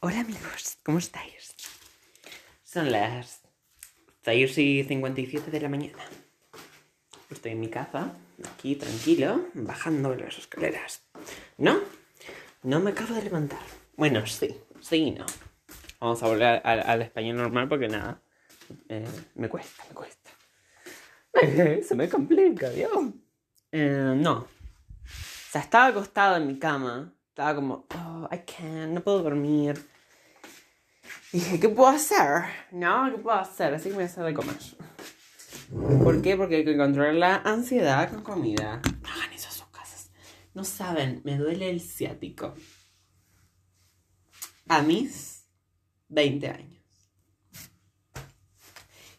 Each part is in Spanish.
Hola amigos, ¿cómo estáis? Son las 6 y 57 de la mañana. Estoy en mi casa, aquí tranquilo, bajando las escaleras. ¿No? No me acabo de levantar. Bueno, sí, sí y no. Vamos a volver al, español normal porque nada, eh, me cuesta, me cuesta. Se me complica, Dios. Eh, no. O sea, estaba acostado en mi cama. Estaba como, oh, I can't, no puedo dormir. Y dije, ¿qué puedo hacer? No, ¿qué puedo hacer? Así que me voy a hacer de comer. ¿Por qué? Porque hay que controlar la ansiedad con comida. Hagan eso a sus casas. No saben, me duele el ciático. A mis 20 años.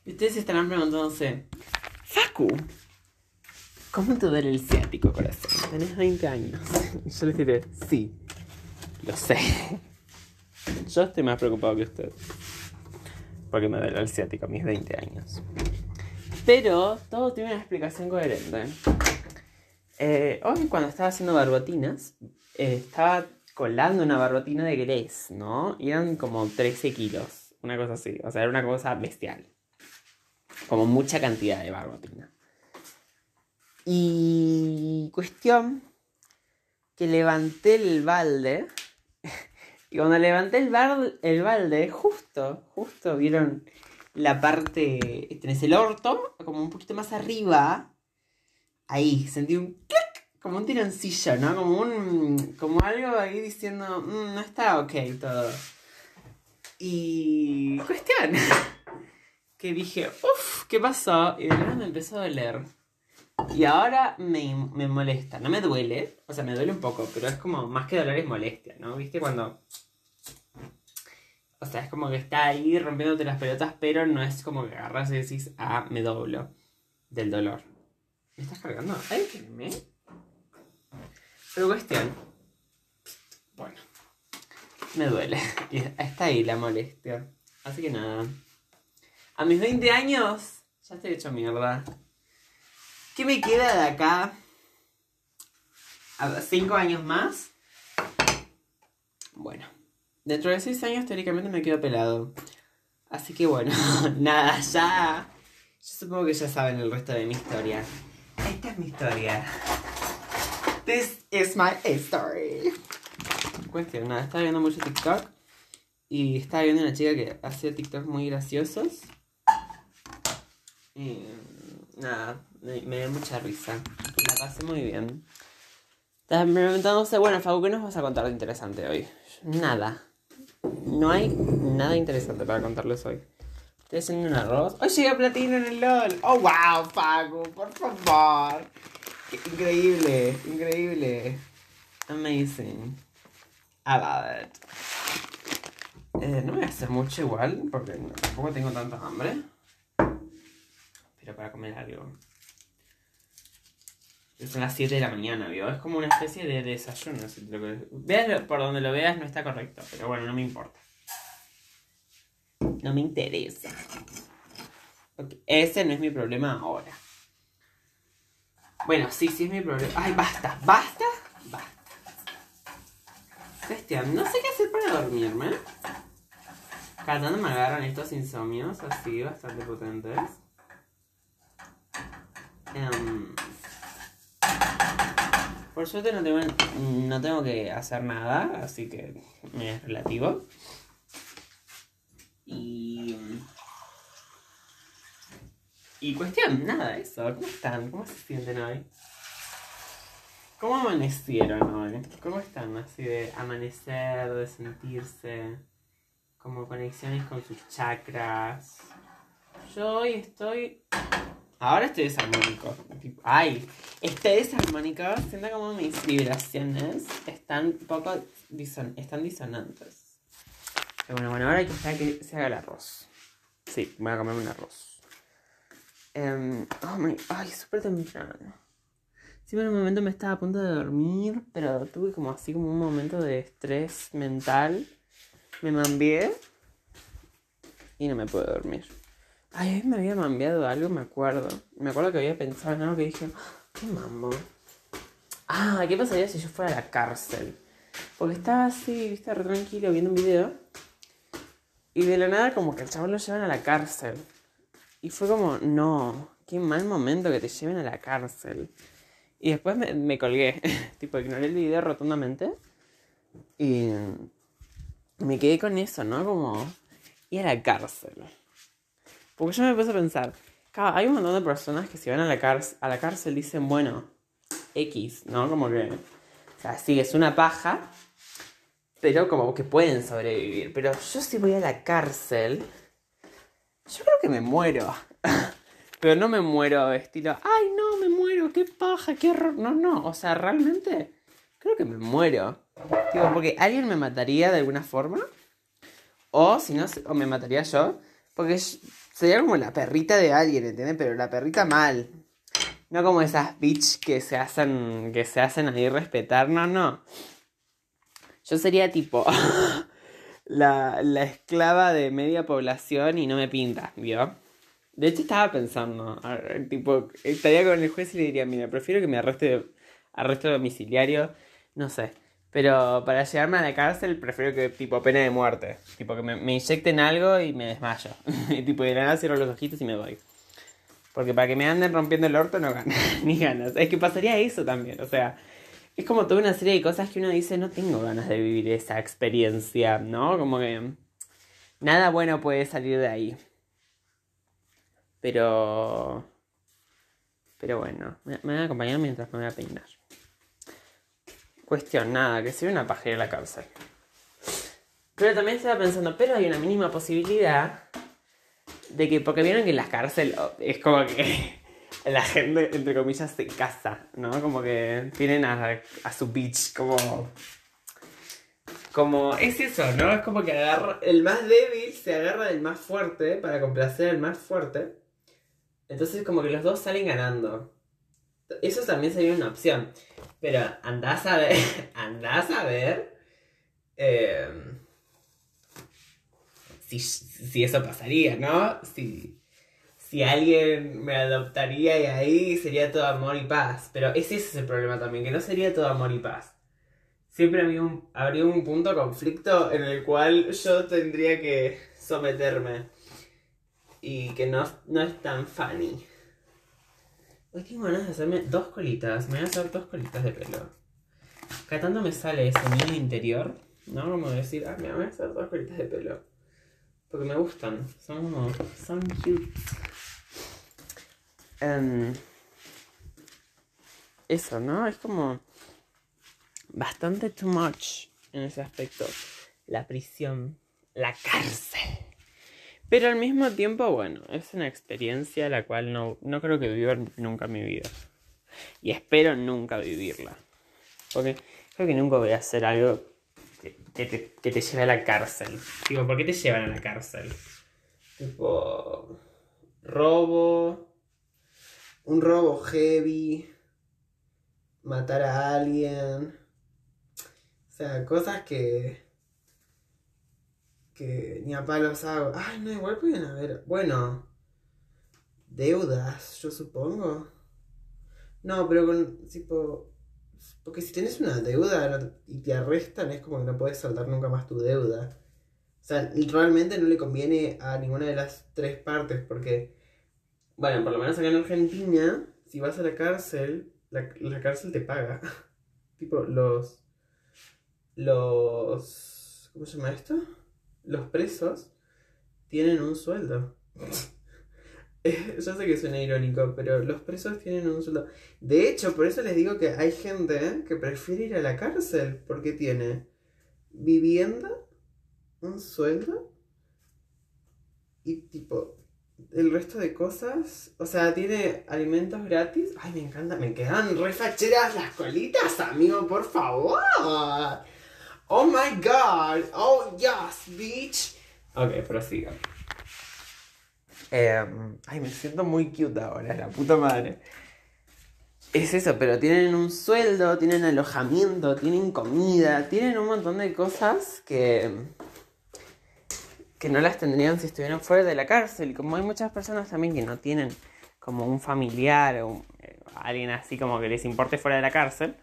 Y ustedes estarán preguntándose, Facu, ¿cómo te duele el ciático, corazón? Tenés 20 años. Yo les diré, sí, lo sé. Yo estoy más preocupado que usted. Porque me duele el ciático a mis 20 años. Pero todo tiene una explicación coherente. Eh, hoy cuando estaba haciendo barbotinas, eh, estaba colando una barbotina de Grace, ¿no? Y eran como 13 kilos, una cosa así. O sea, era una cosa bestial. Como mucha cantidad de barbotina. Y cuestión que levanté el balde. Y cuando levanté el, bar- el balde, justo, justo vieron la parte. Tenés el orto, como un poquito más arriba. Ahí, sentí un clic, como un tironcillo, ¿no? Como un. Como algo ahí diciendo, "Mm, no está ok todo. Y. Cuestión. que dije, uff, ¿qué pasó? Y de nada me empezó a doler. Y ahora me, me molesta. No me duele, o sea, me duele un poco, pero es como más que dolor es molestia, ¿no? ¿Viste? Cuando. O sea, es como que está ahí rompiéndote las pelotas, pero no es como que agarras y decís, ah, me doblo del dolor. ¿Me estás cargando? Ay, me. Pero cuestión. Bueno. Me duele. Y está ahí la molestia. Así que nada. A mis 20 años, ya estoy hecho mierda. ¿Qué me queda de acá? ¿A cinco años más? Bueno, dentro de seis años teóricamente me quedo pelado. Así que bueno, nada, ya. Yo supongo que ya saben el resto de mi historia. Esta es mi historia. This is my story. Cuestión, nada, estaba viendo mucho TikTok. Y estaba viendo una chica que hacía TikTok muy graciosos. Y nada, me, me dio mucha risa. La pasé muy bien. Estaba preguntándose, bueno, Fabu, ¿qué nos vas a contar de interesante hoy? Nada. No hay nada interesante para contarles hoy. Estoy haciendo un arroz. ¡Oh, llegué a platino en el LOL! ¡Oh, wow, Facu! ¡Por favor! Increíble, increíble. Amazing. I love it. Eh, no voy a hacer mucho igual, porque tampoco tengo tanta hambre. Para comer algo. Son las 7 de la mañana, ¿vio? Es como una especie de desayuno. Si Veas por donde lo veas, no está correcto. Pero bueno, no me importa. No me interesa. Ese no es mi problema ahora. Bueno, sí, sí es mi problema. Ay, basta, basta, basta. Cuestión, no sé qué hacer para dormirme. Cada me agarran estos insomnios así, bastante potentes. Em, por suerte no tengo, no tengo que hacer nada, así que es relativo. Y. Y cuestión, nada, eso. ¿Cómo están? ¿Cómo se sienten hoy? ¿Cómo amanecieron hoy? ¿Cómo están? Así de amanecer, de sentirse como conexiones con sus chakras. Yo hoy estoy. Ahora estoy desarmónico. Ay, estoy desarmónico. Siento como mis vibraciones están poco dison- están disonantes. Pero bueno, bueno, ahora hay que esperar que se haga el arroz. Sí, voy a comerme un arroz. Em, oh my, ay, súper temprano. Sí, en un momento me estaba a punto de dormir, pero tuve como así como un momento de estrés mental. Me mambié y no me pude dormir. Ay, me había mambiado algo, me acuerdo. Me acuerdo que había pensado en algo que dije, "Ah, ¿qué mambo? Ah, ¿qué pasaría si yo fuera a la cárcel? Porque estaba así, viste, re tranquilo viendo un video. Y de la nada como que el chabón lo llevan a la cárcel. Y fue como, no, qué mal momento que te lleven a la cárcel. Y después me, me colgué, tipo, ignoré el video rotundamente. Y me quedé con eso, ¿no? Como ir a la cárcel. Porque yo me puse a pensar, hay un montón de personas que si van a la, cárcel, a la cárcel dicen, bueno, X, ¿no? Como que, o sea, sí, es una paja, pero como que pueden sobrevivir. Pero yo si voy a la cárcel, yo creo que me muero. pero no me muero estilo, ay, no, me muero, qué paja, qué horror. No, no, o sea, realmente creo que me muero. Digo, porque alguien me mataría de alguna forma. O si no, o me mataría yo. Porque sería como la perrita de alguien, ¿entiendes? Pero la perrita mal. No como esas bitch que se hacen. que se hacen ahí respetar. No, no. Yo sería tipo. la, la esclava de media población y no me pinta, ¿vio? De hecho estaba pensando, tipo, estaría con el juez y le diría, mira, prefiero que me arreste, arresto domiciliario, no sé. Pero para llegarme a la cárcel prefiero que tipo pena de muerte. Tipo que me, inyecten algo y me desmayo. y tipo de nada cierro los ojitos y me voy. Porque para que me anden rompiendo el orto no ganas, ni ganas. Es que pasaría eso también. O sea, es como toda una serie de cosas que uno dice, no tengo ganas de vivir esa experiencia, ¿no? Como que nada bueno puede salir de ahí. Pero... Pero bueno, me, me van a acompañar mientras me voy a peinar. Cuestión, nada, que soy una pajera la cárcel. Pero también estaba pensando, pero hay una mínima posibilidad de que, porque vieron que en la cárcel oh, es como que la gente, entre comillas, se casa, ¿no? Como que tienen a, a su bitch, como... Como, es eso, ¿no? Es como que agarra, el más débil se agarra del más fuerte para complacer al más fuerte. Entonces como que los dos salen ganando. Eso también sería una opción. Pero andás a ver, andás a ver em, si, eso pasaría, ¿no? Si, si alguien me adoptaría y ahí sería todo amor y paz. Pero ese es el problema también, que no sería todo amor y paz. Siempre habría un, habría un punto conflicto en el cual yo tendría que someterme. Y que no, no es tan funny. Hoy tengo ganas de hacerme dos colitas. Me voy a hacer dos colitas de pelo. Cada me sale ese mío interior, ¿no? Como decir, ah, me voy a hacer dos colitas de pelo. Porque me gustan. Son como. Son cute. Em, eso, ¿no? Es como. Bastante too much en ese aspecto. La prisión. La cárcel. Pero al mismo tiempo, bueno, es una experiencia la cual no, no creo que viva nunca en mi vida. Y espero nunca vivirla. Porque creo que nunca voy a hacer algo que, te, lleve a la cárcel. Digo, ¿por qué te llevan a la cárcel? Tipo, robo, un robo heavy, matar a alguien. O sea, cosas que que ni a palos hago. Ay, no, igual pueden haber. Bueno, deudas, yo supongo. No, pero con tipo. Porque si tienes una deuda y te arrestan, es como que no puedes saltar nunca más tu deuda. O sea, realmente no le conviene a ninguna de las tres partes, porque. Bueno, por lo menos acá en Argentina, si vas a la cárcel, la, la cárcel te paga. tipo, los. Los. ¿Cómo se llama esto? Los presos tienen un sueldo. Yo sé que suena irónico, pero los presos tienen un sueldo. De hecho, por eso les digo que hay gente que prefiere ir a la cárcel porque tiene vivienda, un sueldo y tipo el resto de cosas. O sea, tiene alimentos gratis. Ay, me encanta, me quedan refacheras las colitas, amigo, por favor. Oh my god. Oh yes, bitch. Ok, prosiga. Eh, ay, me siento muy cute ahora, la puta madre. Es eso, pero tienen un sueldo, tienen alojamiento, tienen comida, tienen un montón de cosas que que no las tendrían si estuvieran fuera de la cárcel. Como hay muchas personas también que no tienen como un familiar o eh, alguien así como que les importe fuera de la cárcel,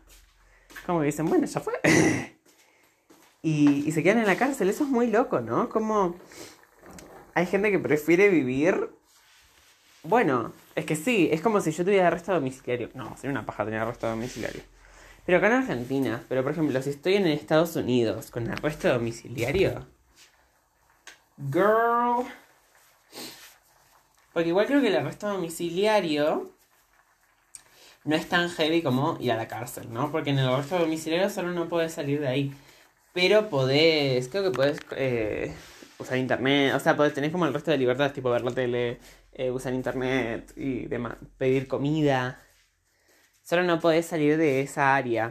como que dicen, bueno, ya fue. y, y se quedan en la cárcel. Eso es muy loco, ¿no? Como hay gente que prefiere vivir... Bueno, es que sí, es como si yo tuviera arresto domiciliario. No, sería una paja tener arresto domiciliario. Pero acá en Argentina, pero por ejemplo, si estoy en Estados Unidos con arresto domiciliario... Girl... Porque igual creo que el arresto domiciliario no es tan heavy como ir a la cárcel, ¿no? Porque en el arresto domiciliario solo no puedes salir de ahí. Pero podés, creo que podés eh, usar internet, o sea, podés tener como el resto de libertades, tipo ver la tele, eh, usar internet y demás, pedir comida. Solo no podés salir de esa área.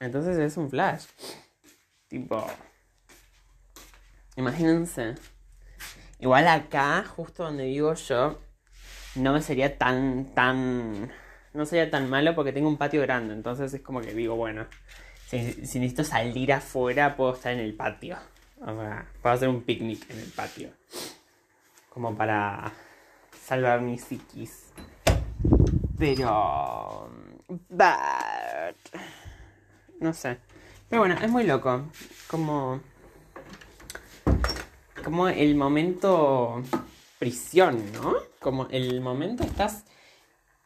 Entonces es un flash. Tipo. Imagínense. Igual acá, justo donde vivo yo, no me sería tan, tan. No sería tan malo porque tengo un patio grande. Entonces es como que digo, bueno, si, necesito salir afuera, puedo estar en el patio. O sea, puedo hacer un picnic en el patio. Como para salvar mi psiquis. Pero. No sé. Pero bueno, es muy loco. Como como el momento prisión, ¿no? Como el momento estás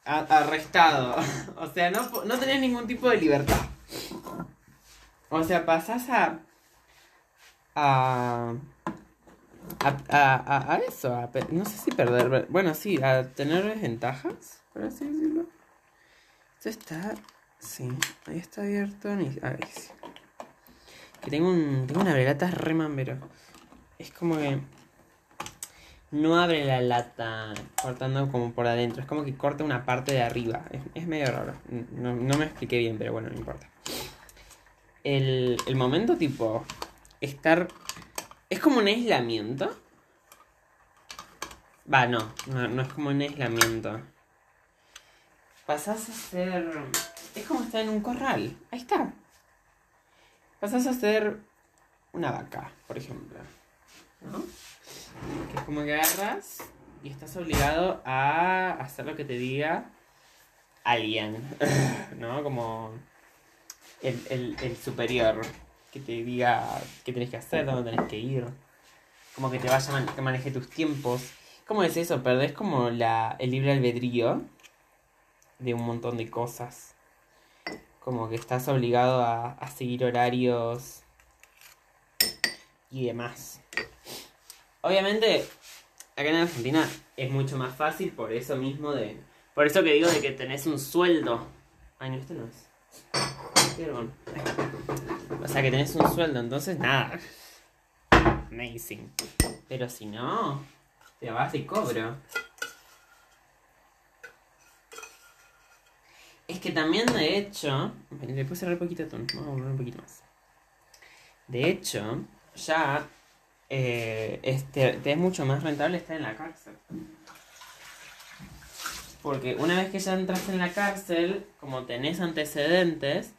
arrestado. o sea, no, no tenés ningún tipo de libertad. O sea, pasás a. a. a, a, eso, a, no sé si perder, bueno, sí, a tener desventajas, por así decirlo. Esto está, sí, ahí está abierto, ahí sí. Que tengo, un, tengo una velata re mambero es como que no abre la lata cortando como por adentro. Es como que corta una parte de arriba. Es, medio raro. No, me expliqué bien, pero bueno, no importa. El, el momento tipo estar... Es como un aislamiento. Va, no, no, no es como un aislamiento. Pasás a ser... Es como estar en un corral. Ahí está. Pasás a ser una vaca, por ejemplo. ¿no? Que es como que agarras y estás obligado a hacer lo que te diga alguien, ¿no? Como el, superior que te diga qué tenés que hacer, dónde tenés que ir, como que te vaya, que maneje tus tiempos. ¿Cómo es eso? Perdés como la, el libre albedrío de un montón de cosas. Como que estás obligado a, a seguir horarios y demás. Obviamente, acá en Argentina es mucho más fácil por eso mismo de. Por eso que digo de que tenés un sueldo. Ay, no, este no es. O sea que tenés un sueldo, entonces nada. Amazing. Pero si no, te vas y cobro. Es que también de hecho. Le puse re poquito tono. Vamos a volver un poquito más. De hecho, ya este, te es mucho más rentable estar en la cárcel. Porque una vez que ya entras en la cárcel, como tenés antecedentes,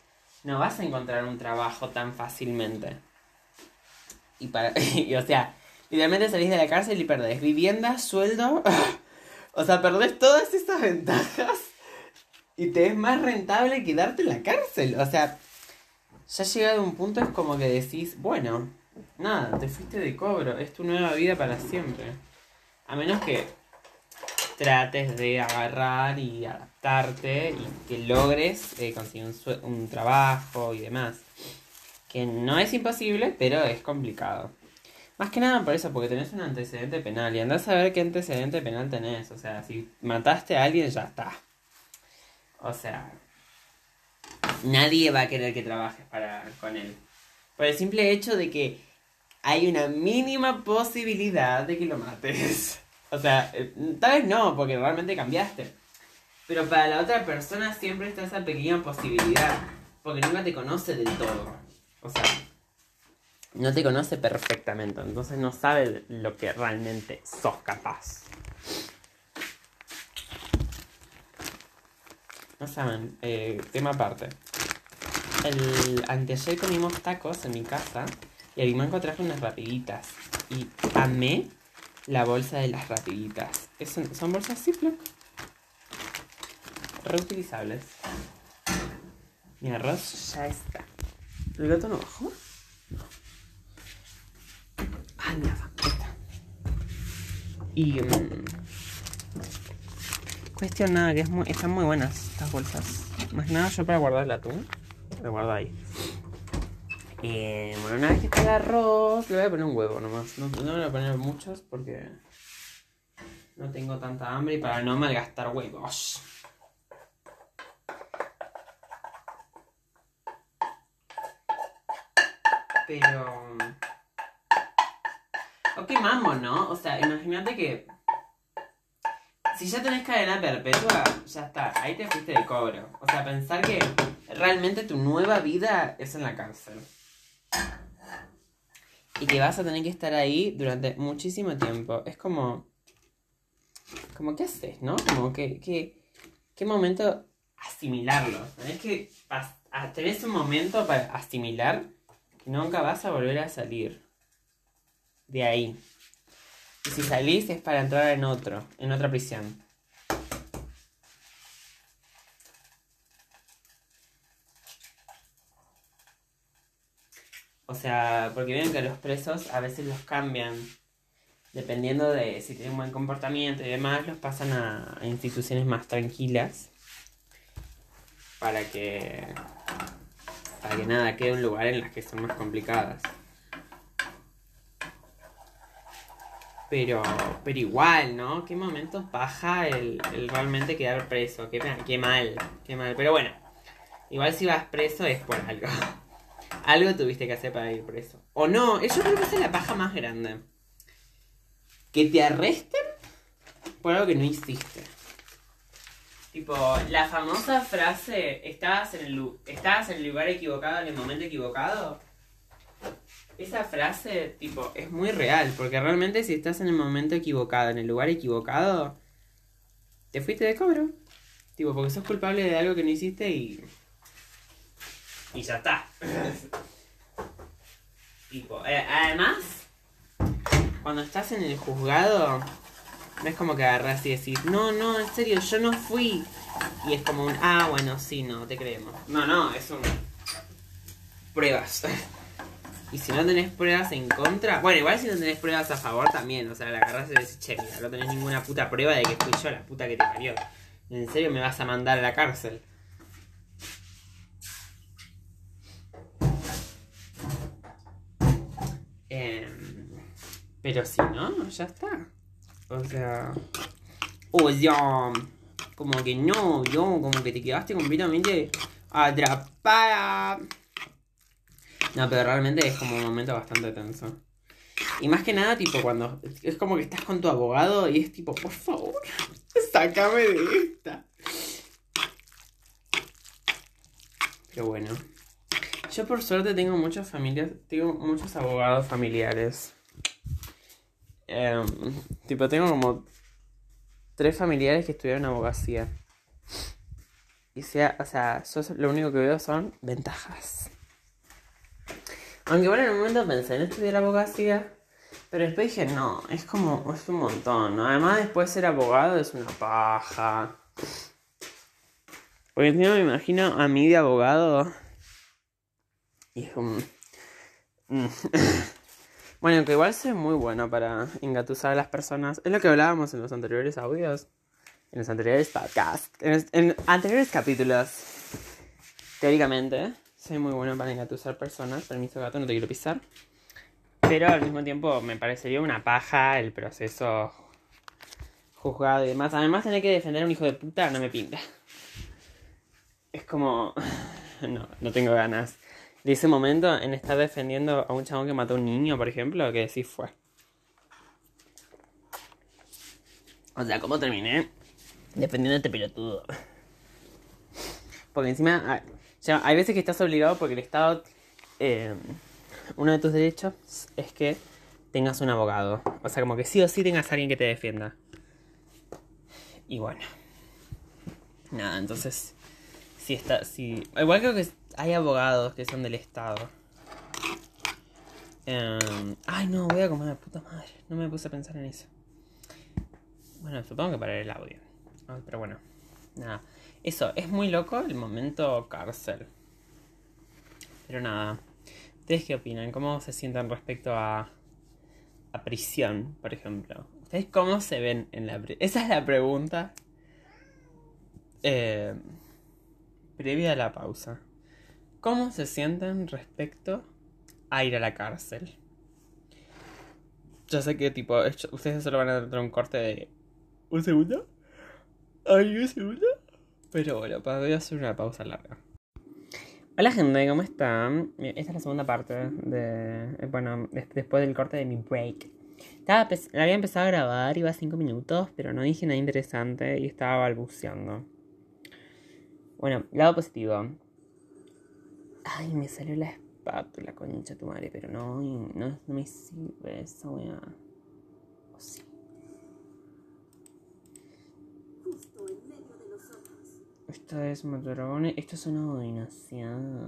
no vas a encontrar un trabajo tan fácilmente. Y para. o sea, literalmente salís de la cárcel y perdés vivienda, sueldo. o sea, perdés todas esas ventajas. Y te es más rentable quedarte en la cárcel. O sea, ya llegado un punto es como que decís, bueno, nada, te fuiste de cobro, es tu nueva vida para siempre. A menos que trates de agarrar y adaptarte y que logres eh, conseguir un, trabajo y demás. Que no es imposible, pero es complicado. Más que nada por eso, porque tenés un antecedente penal y andás a ver qué antecedente penal tenés. O sea, si mataste a alguien, ya está. O sea, nadie va a querer que trabajes para, con él. Por el simple hecho de que hay una mínima posibilidad de que lo mates. O sea, eh, tal vez no, porque realmente cambiaste. Pero para la otra persona siempre está esa pequeña posibilidad. Porque nunca te conoce del todo. O sea, no te conoce perfectamente. Entonces no sabe lo que realmente sos capaz. No saben, eh, tema aparte. El anteayer comimos tacos en mi casa y a mi traje unas rapiditas. Y amé la bolsa de las rapiditas. Es son bolsas Ziploc reutilizables. Mi arroz ya está. ¿El gato no bajó? Ah, mira, está. Y... Um, cuestión nada, que es muy, están muy buenas estas bolsas. Más nada yo para guardar el atún. Lo guardo ahí. Eh, bueno, una vez que está el arroz, le voy a poner un huevo nomás. No, no voy a poner muchos porque no tengo tanta hambre y para no malgastar huevos. Pero. O quemamos, ¿no? O sea, imagínate que. Si ya tenés cadena perpetua, ya está. Ahí te fuiste de cobro. O sea, pensar que realmente tu nueva vida es en la cárcel. Y que vas a tener que estar ahí durante muchísimo tiempo. Es como. Como, ¿qué haces, no? Como que. que ¿Qué momento asimilarlo? Tenés que. pas- a- Tenés un momento para asimilar que nunca vas a volver a salir de ahí. Y si salís es para entrar en otro, en otra prisión. O sea, porque ven que los presos a veces los cambian. Dependiendo de si tienen buen comportamiento y demás, los pasan a, instituciones más tranquilas. Para que. Para que nada quede un lugar en las que son más complicadas. Pero, pero igual, ¿no? ¿Qué momentos baja el, realmente quedar preso? Qué, qué mal, qué mal. Pero bueno, igual si vas preso es por algo. Algo tuviste que hacer para ir preso. O no, yo creo que es la paja más grande. Que te arresten por algo que no hiciste. Tipo, la famosa frase, estabas en el, estabas en el lugar equivocado en el momento equivocado. Esa frase, tipo, es muy real, porque realmente si estás en el momento equivocado, en el lugar equivocado, te fuiste de cobro. Tipo, porque sos culpable de algo que no hiciste y... Y ya está. tipo, eh, además, cuando estás en el juzgado, no es como que agarras y decís, no, no, en serio, yo no fui. Y es como un, ah, bueno, sí, no, te creemos. No, no, es un... Pruebas. Y si no tenés pruebas en contra, bueno, igual si no tenés pruebas a favor también, o sea, la agarrás y decís, che, mira, no tenés ninguna puta prueba de que fui yo la puta que te parió. ¿En serio me vas a mandar a la cárcel? Pero si no, ya está. O sea. O sea. Como que no, yo, como que te quedaste completamente atrapada. No, pero realmente es como un momento bastante tenso. Y más que nada, tipo, cuando es como que estás con tu abogado y es tipo, por favor, sácame de esta. Pero bueno. Yo por suerte tengo muchas familias, tengo muchos abogados familiares. Em, tipo, tengo como tres familiares que estudiaron abogacía. Y sea, o sea, yo lo único que veo son ventajas. Aunque bueno, en un momento pensé en estudiar abogacía, pero después dije, no, es como, es un montón. Además después ser abogado es una paja. Porque encima me imagino a mí de abogado y es como... bueno, que igual soy muy bueno para engatusar a las personas. Es lo que hablábamos en los anteriores audios, en los anteriores podcasts, en, en anteriores capítulos. Teóricamente, soy muy bueno para engatusar personas. Permiso, gato, no te quiero pisar. Pero al mismo tiempo me parecería una paja el proceso juzgado y demás. Además, tener que defender a un hijo de puta no me pinta. Es como. No, no tengo ganas. De ese momento en estar defendiendo a un chabón que mató a un niño, por ejemplo, que sí fue. O sea, ¿cómo terminé? Defendiendo a este pelotudo. Porque encima, ah, hay veces que estás obligado porque el Estado, eh, uno de tus derechos es que tengas un abogado. O sea, como que sí o sí tengas a alguien que te defienda. Y bueno. Nada, entonces, si está, si... Igual creo que hay abogados que son del Estado. Em, ay, no, voy a comer puta madre. No me puse a pensar en eso. Bueno, supongo que para el audio. Pero bueno, nada. Eso, es muy loco el momento cárcel. Pero nada. ¿Ustedes qué opinan? ¿Cómo se sientan respecto a, a prisión, por ejemplo. ¿Ustedes cómo se ven en la prisión? Esa es la pregunta eh, previa a la pausa. ¿Cómo se sienten respecto a ir a la cárcel? Yo sé que tipo, ustedes solo van a tener un corte de un segundo. Ay, un segundo. Pero bueno, voy a hacer una pausa larga. Hola gente, ¿cómo están? Esta es la segunda parte de... Eh, bueno, después del corte de mi break. Estaba, la había empezado a grabar, iba a 5 minutos, pero no dije nada interesante y estaba balbuceando. Bueno, lado positivo. Ay, me salió la espátula, concha tu madre, pero no, no, no me sirve esa weá. O sí. Esto es. Esto es una dominación.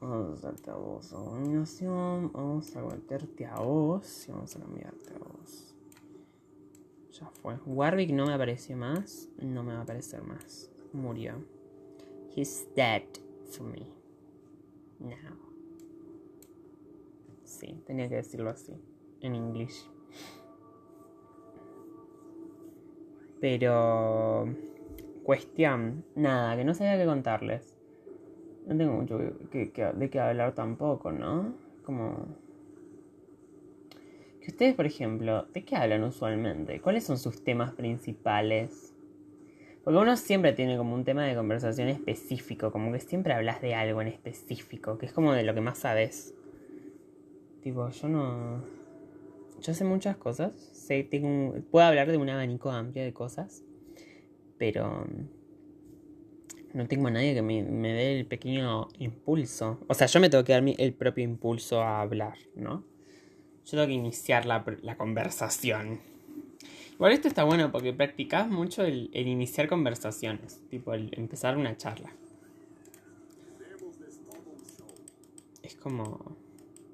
Vamos a darte a vos dominación. Vamos a voltearte a vos. Y vamos a cambiarte a vos. Ya fue. Warwick no me apareció más. No me va a aparecer más. Murió. He's dead for me. Now. Sí, tenía que decirlo así. En inglés. Pero... Cuestión. Nada, que no sabía qué contarles. No tengo mucho que, de qué hablar tampoco, ¿no? Como... Que ustedes, por ejemplo, ¿de qué hablan usualmente? ¿Cuáles son sus temas principales? Porque uno siempre tiene como un tema de conversación específico, como que siempre hablas de algo en específico, que es como de lo que más sabes. Tipo, yo no... Yo sé muchas cosas, sé, tengo puedo hablar de un abanico amplio de cosas, pero no tengo a nadie que me, dé el pequeño impulso. O sea, yo me tengo que dar el propio impulso a hablar, ¿no? Yo tengo que iniciar la, conversación. Igual esto está bueno porque practicas mucho el, el, iniciar conversaciones, tipo el empezar una charla. Es como...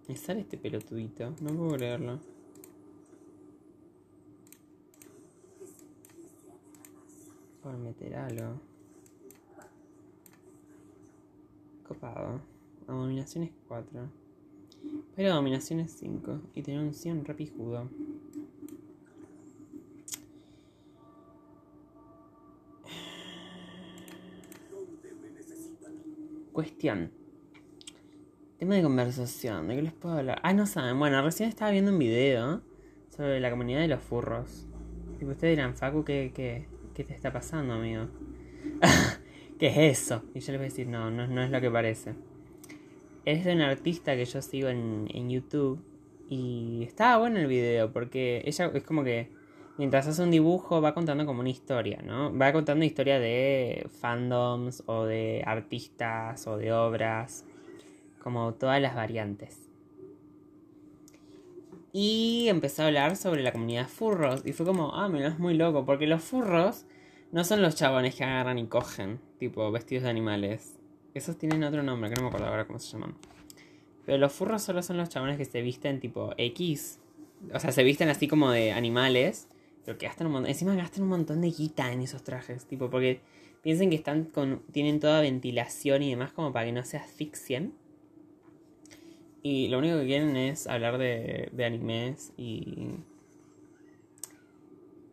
Me sale este pelotudito, no puedo creerlo. Por meter algo. Copado. Abominaciones 4. Pero dominaciones 5. Y tener un 100 rapijudo. Cuestión. Tema de conversación. ¿De qué les puedo hablar? Ah, no saben. Bueno, recién estaba viendo un video sobre la comunidad de los furros. Y ustedes dirán, Facu, ¿qué, qué, ¿qué te está pasando, amigo? ¿Qué es eso? Y yo les voy a decir, no, no, es lo que parece. Es de una artista que yo sigo en, YouTube. Y estaba bueno el video porque ella es como que mientras hace un dibujo va contando como una historia, ¿no? Va contando historia de fandoms o de artistas o de obras, como todas las variantes. Y empezó a hablar sobre la comunidad furros. Y fue como, ah, mira, es muy loco. Porque los furros no son los chabones que agarran y cogen, tipo vestidos de animales. Esos tienen otro nombre, que no me acuerdo ahora cómo se llaman. Pero los furros solo son los chabones que se visten tipo X. O sea, se visten así como de animales. Pero que gastan un montón. Encima gastan un montón de guita en esos trajes. Tipo, porque piensen que están con. tienen toda ventilación y demás como para que no se asfixien. Y lo único que quieren es hablar de, de animes y.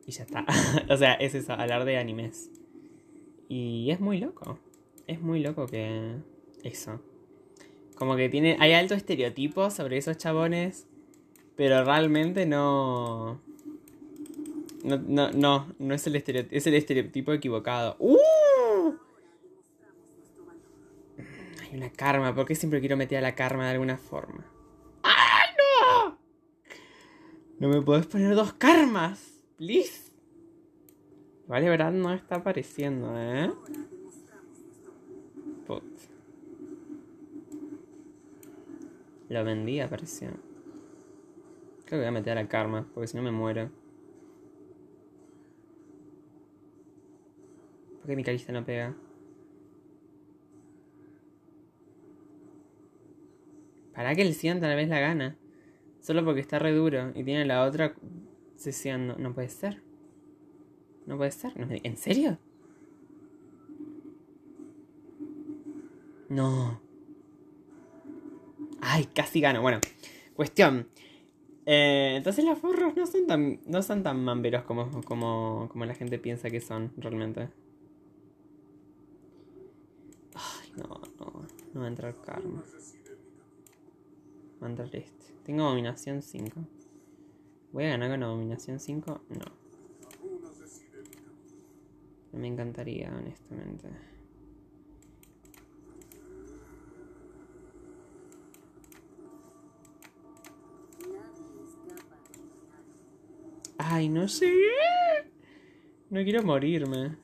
Y ya está. o sea, es eso, hablar de animes. Y es muy loco. Es muy loco que. Eso. Como que tiene. Hay alto estereotipo sobre esos chabones. Pero realmente no. No, no, no, no es el estereotipo. Es el estereotipo equivocado. ¡Uh! una karma. ¿Por qué siempre quiero meter a la karma de alguna forma? ¡Ay, no! No me puedes poner dos karmas. Please. Vale, verdad no está apareciendo, ¿eh? Lo vendí, apareció. Creo que voy a meter a la karma, porque si no me muero. ¿Por qué mi carista no pega? Para que el 100 tal vez la gana. Solo porque está re duro y tiene la otra sesión. No, no puede ser. No puede ser. ¿En serio? No. Ay, casi gano. Bueno, cuestión. Eh, entonces los furros no son tan, no son tan mamberos como, como, como la gente piensa que son realmente. Ay, no, no. No va a entrar karma. Va a entrar este. Tengo dominación 5. ¿Voy a ganar con dominación 5? No. No me encantaría, honestamente. Ay, no sé. No quiero morirme.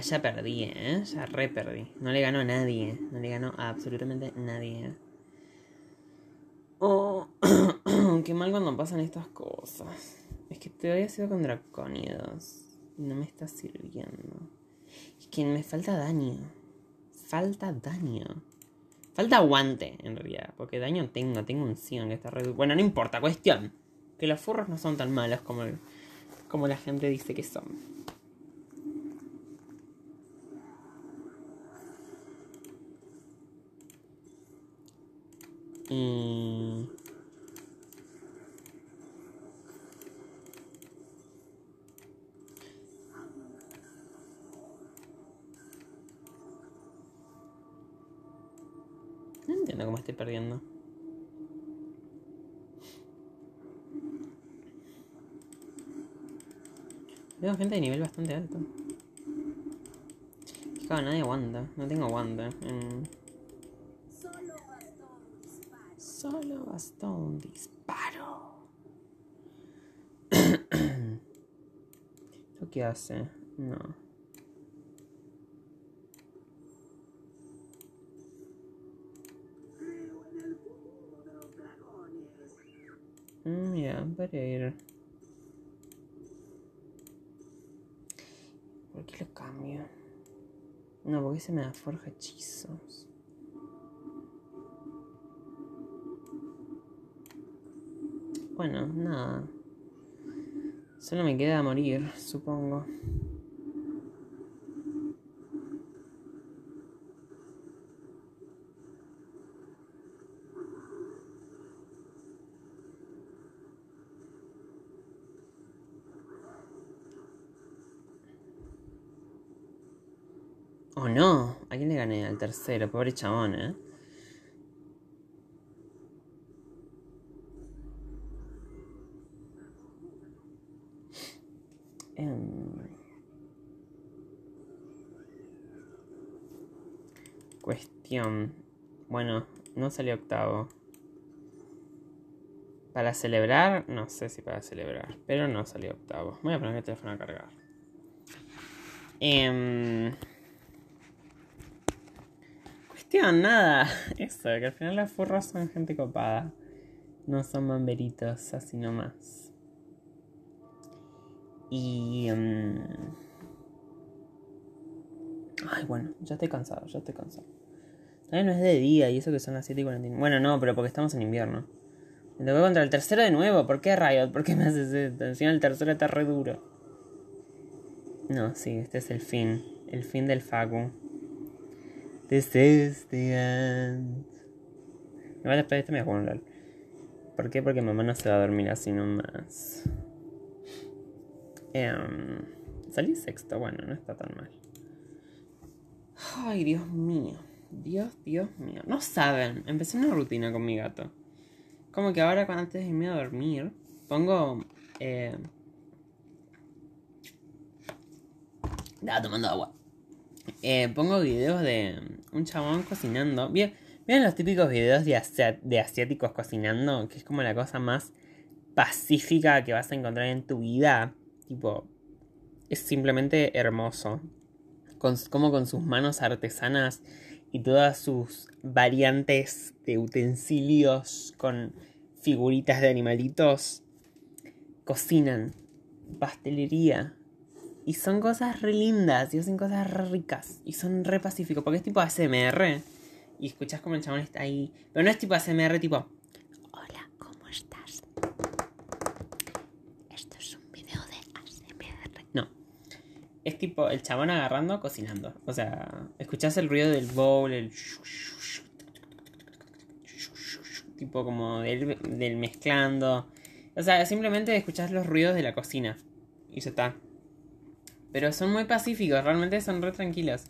ya perdí, ¿eh? Ya re perdí. No le ganó a nadie. No le ganó a absolutamente nadie. Oh, qué mal cuando pasan estas cosas. Es que te había sido con dracónidos. No me está sirviendo. Es que me falta daño. Falta daño. Falta aguante, en realidad. Porque daño tengo. Tengo un Sion que está re... Bueno, no importa. Cuestión. Que los furros no son tan malos como, como la gente dice que son. Y... entiendo cómo estoy perdiendo. Veo gente de nivel bastante alto. Claro, nadie aguanta. No tengo aguanta. Solo bastó un disparo. ¿Esto qué hace? No. Para ir. ¿Por qué lo cambio? No, porque se me da forja hechizos. Bueno, nada. Solo me queda morir, supongo. Oh no, ¿a quién le gané? Al tercero, pobre chabón, eh. Cuestión. Bueno, no salió octavo. Para celebrar, no sé si para celebrar, pero no salió octavo. Voy a poner el teléfono a cargar. Em, nada. Eso, que al final las furras son gente copada. No son mamberitos, así nomás. Y... Em, ay, bueno, ya estoy cansado, ya estoy cansado. También no es de día y eso que son las 7 y 49. Bueno, no, pero porque estamos en invierno. Me tocó contra el tercero de nuevo. ¿Por qué Riot? ¿Por qué me haces esto? Encima el tercero está re duro. No, sí, este es el fin. El fin del Facu. This is the end. Igual después de esto me voy a ¿Por qué? Porque mamá no se va a dormir así nomás. Em, salí sexto, bueno, no está tan mal. Ay, Dios mío. Dios, Dios mío. No saben, empecé una rutina con mi gato. Como que ahora antes de irme a dormir, pongo... Eh... Estaba tomando agua. Eh, pongo videos de un chabón cocinando. Bien, ¿Vieron los típicos videos de, de asiáticos cocinando? Que es como la cosa más pacífica que vas a encontrar en tu vida Tipo, es simplemente hermoso. Con, como con sus manos artesanas y todas sus variantes de utensilios con figuritas de animalitos, cocinan pastelería. Y son cosas re lindas, y hacen cosas re ricas, y son re pacíficos, porque es tipo ASMR. Y escuchás como el chabón está ahí. Pero no es tipo ASMR, tipo. Hola, ¿cómo estás? Esto es un video de ASMR. No. Es tipo el chabón agarrando, cocinando. O sea, escuchás el ruido del bowl, el. Tipo como del, del mezclando. O sea, simplemente escuchás los ruidos de la cocina. Y ya está. Pero son muy pacíficos, realmente son re tranquilos.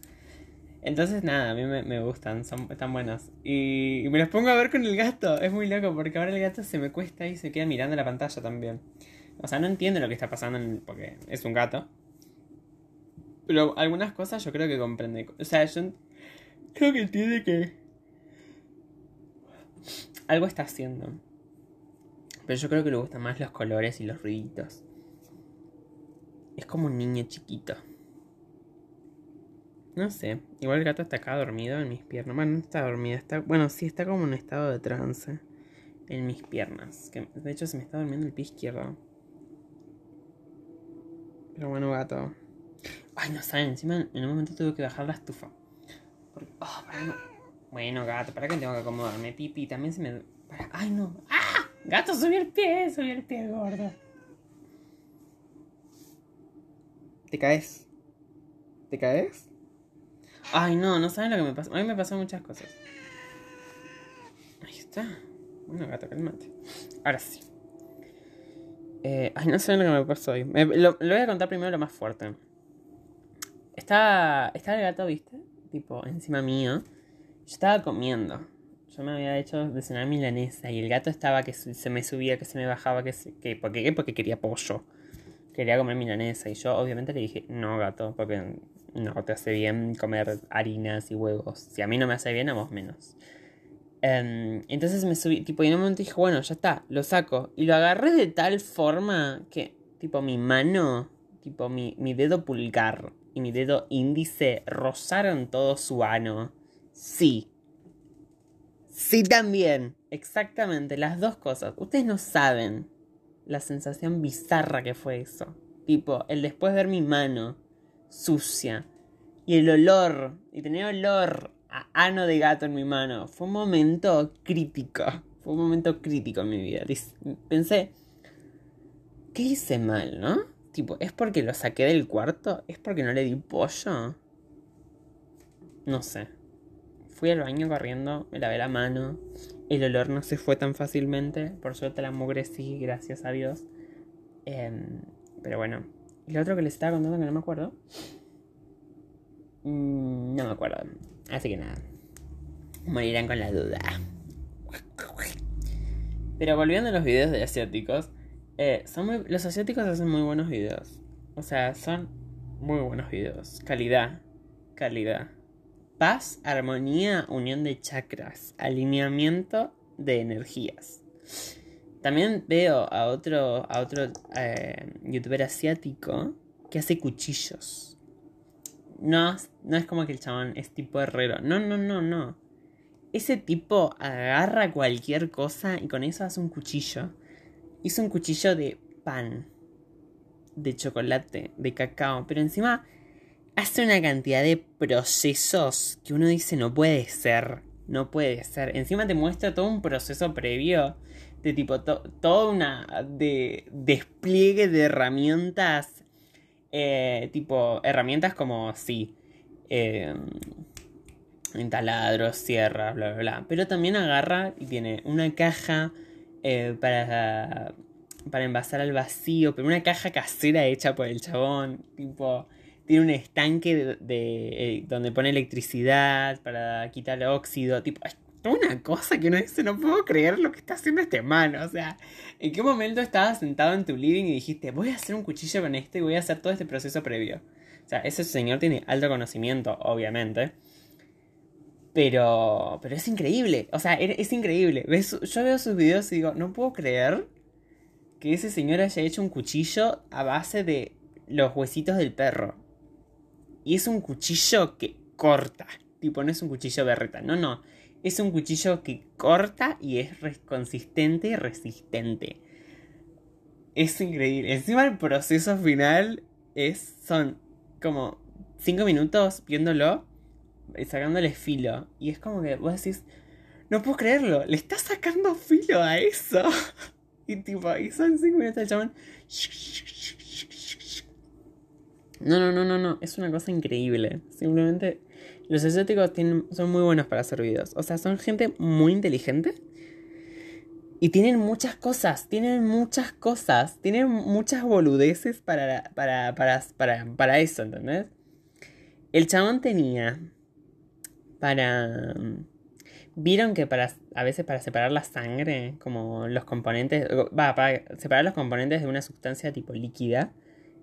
Entonces, nada, a mí me, gustan, son, están buenos. Y, me los pongo a ver con el gato. Es muy loco porque ahora el gato se me cuesta y se queda mirando la pantalla también. O sea, no entiendo lo que está pasando porque es un gato. Pero algunas cosas yo creo que comprende. O sea, yo creo que entiende que algo está haciendo. Pero yo creo que le gustan más los colores y los ruiditos. Es como un niño chiquito. No sé. Igual el gato está acá dormido en mis piernas. Bueno, no está dormido. Está, bueno, sí, está como en estado de trance. En mis piernas. Que, de hecho, se me está durmiendo el pie izquierdo. Pero bueno, gato. Ay, no saben. Encima en un momento tuve que bajar la estufa. Oh, bueno, gato, ¿para qué tengo que acomodarme? Pipi, también se me... Ay, no. ¡Ah! Gato, subí el pie, subí el pie, gordo. ¿Te caes? ¿Te caes? Ay, no, no saben lo que me pasó. A mí me pasó muchas cosas. Ahí está. Bueno, gato, calmate. Ahora sí. Eh, ay, no saben lo que me pasó hoy. lo, voy a contar primero lo más fuerte. Estaba, estaba el gato, ¿viste? Tipo, encima mío. Yo estaba comiendo. Yo me había hecho de cenar milanesa y el gato estaba que se me subía, que se me bajaba, que, se, que ¿por qué? Porque quería pollo. Quería comer milanesa y yo obviamente le dije, no gato, porque no te hace bien comer harinas y huevos. Si a mí no me hace bien, a vos menos. Em, entonces me subí, tipo, y en un momento dije, bueno, ya está, lo saco. Y lo agarré de tal forma que, tipo, mi mano, tipo, mi, mi dedo pulgar y mi dedo índice rozaron todo su ano. Sí. Sí también. Exactamente, las dos cosas. Ustedes no saben la sensación bizarra que fue eso. Tipo, el después ver mi mano sucia. Y el olor, y tener olor a ano de gato en mi mano. Fue un momento crítico. Fue un momento crítico en mi vida. Pensé, ¿qué hice mal, no? Tipo, ¿es porque lo saqué del cuarto? ¿Es porque no le di pollo? No sé. Fui al baño corriendo, me lavé la mano. El olor no se fue tan fácilmente. Por suerte la mugre sí, gracias a Dios. Em, pero bueno, y lo otro que les estaba contando que no me acuerdo. Mm, no me acuerdo. Así que nada. Morirán con la duda. Pero volviendo a los videos de asiáticos. Eh, son los asiáticos hacen muy buenos videos. O sea, son muy buenos videos. Calidad. Calidad. Paz, armonía, unión de chakras. Alineamiento de energías. También veo a otro, a otro eh, youtuber asiático que hace cuchillos. No, no es como que el chabón es tipo herrero. No, no, no, no. Ese tipo agarra cualquier cosa y con eso hace un cuchillo. Hizo un cuchillo de pan, de chocolate, de cacao, pero encima hace una cantidad de procesos que uno dice no puede ser, no puede ser. Encima te muestra todo un proceso previo de tipo todo una de despliegue de herramientas eh, tipo herramientas como sí eh, taladros sierras bla bla bla pero también agarra y tiene una caja eh, para para envasar al vacío pero una caja casera hecha por el chabón tipo tiene un estanque de, eh, donde pone electricidad para quitar el óxido tipo una cosa que uno dice, no puedo creer lo que está haciendo este man. O sea, ¿en qué momento estabas sentado en tu living y dijiste, voy a hacer un cuchillo con esto y voy a hacer todo este proceso previo? O sea, ese señor tiene alto conocimiento, obviamente. Pero, pero es increíble. O sea, es increíble. Yo veo sus videos y digo, no puedo creer que ese señor haya hecho un cuchillo a base de los huesitos del perro. Y es un cuchillo que corta. Tipo, no es un cuchillo berreta. No, no es un cuchillo que corta y es consistente y resistente. Es increíble. Encima el proceso final es, son como 5 minutos viéndolo, y sacándole filo. Y es como que vos decís, no puedo creerlo, le está sacando filo a eso. y tipo, y son 5 minutos el chabón. No, no, no, no, no. Es una cosa increíble. Simplemente los asiáticos tienen, son muy buenos para hacer videos. O sea, son gente muy inteligente. Y tienen muchas cosas, tienen muchas cosas, tienen muchas boludeces para, para, para, para, para eso, ¿entendés? El chabón tenía para... Vieron que para a veces para separar la sangre, como los componentes, va, para separar los componentes de una sustancia tipo líquida,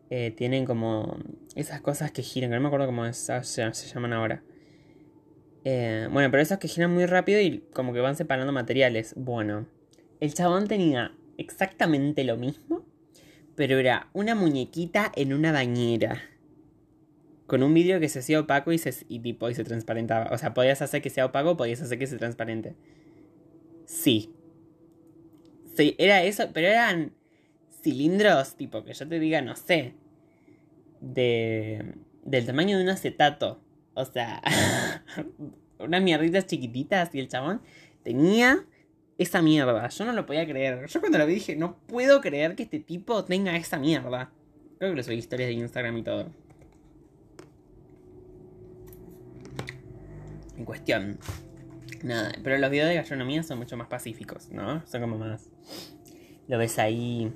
eh, tienen como esas cosas que giran, que no me acuerdo cómo se, llaman ahora. Eh, bueno, pero esas que giran muy rápido y como que van separando materiales. Bueno, el chabón tenía exactamente lo mismo, pero era una muñequita en una bañera con un vídeo que se hacía opaco y se, y, tipo, y se transparentaba. O sea, podías hacer que sea opaco, podías hacer que sea transparente. Sí. Sí, era eso, pero eran cilindros, tipo, que yo te diga, no sé, de, del tamaño de un acetato. O sea, unas mierditas chiquititas y el chabón tenía esa mierda. Yo no lo podía creer. Yo cuando lo vi dije, no puedo creer que este tipo tenga esa mierda. Creo que lo subí historias de Instagram y todo. en cuestión. Nada, pero los videos de gastronomía son mucho más pacíficos, ¿no? Son como más... Lo ves ahí,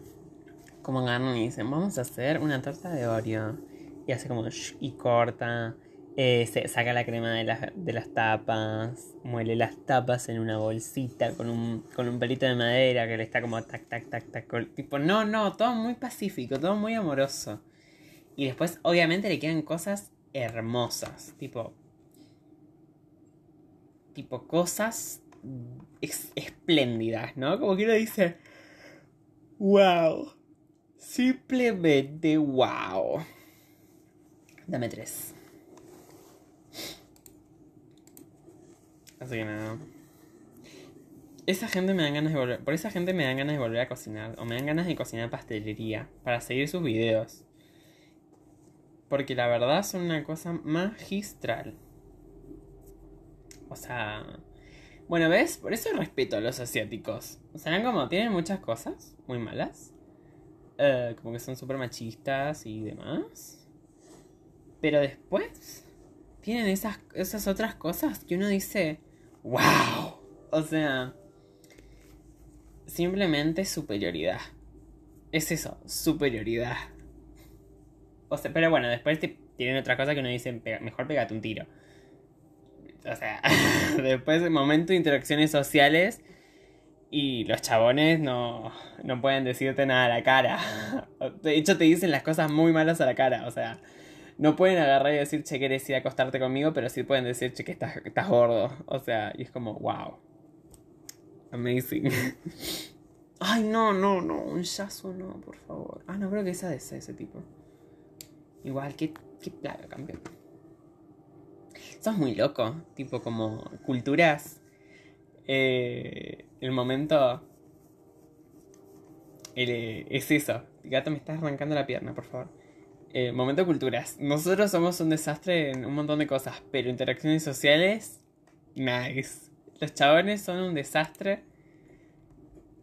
como agarran y dicen, vamos a hacer una torta de Oreo. Y hace como... y corta. Eh, se saca la crema de, de las tapas, muele las tapas en una bolsita con un, con un pelito de madera que le está como tac, tac, tac, tac. Tipo, no, no, todo muy pacífico, todo muy amoroso. Y después, obviamente, le quedan cosas hermosas. Tipo, tipo cosas espléndidas, ¿no? Como que uno dice, wow, simplemente wow. Dame tres. Así que nada. Esa gente me dan ganas de volver. Por esa gente me dan ganas de volver a cocinar. O me dan ganas de cocinar pastelería. Para seguir sus videos. Porque la verdad son una cosa magistral. O sea. Bueno, ¿ves? Por eso respeto a los asiáticos. O sea, como tienen muchas cosas muy malas. Eh, como que son súper machistas y demás. Pero después tienen esas, esas otras cosas que uno dice, wow. O sea, simplemente superioridad. Es eso, superioridad. O sea, pero bueno, después tienen otra cosa que uno dice, mejor pegate un tiro o sea, después del momento de interacciones sociales y los chabones no, no pueden decirte nada a la cara. De hecho, te dicen las cosas muy malas a la cara, o sea, no pueden agarrar y decir, che, querés ir a acostarte conmigo, pero sí pueden decir, che, que estás, estás gordo. O sea, y es como, wow. Amazing. Ay, no, no, no, un yazo no, por favor. Ah, no, creo que esa es ese tipo. Igual, qué, qué plaga, campeón. Sos muy loco, tipo como culturas. Eh, el momento eh, es eso. Gato, me estás arrancando la pierna, por favor. Eh, momento culturas. Nosotros somos un desastre en un montón de cosas, pero interacciones sociales, nice. Los chabones son un desastre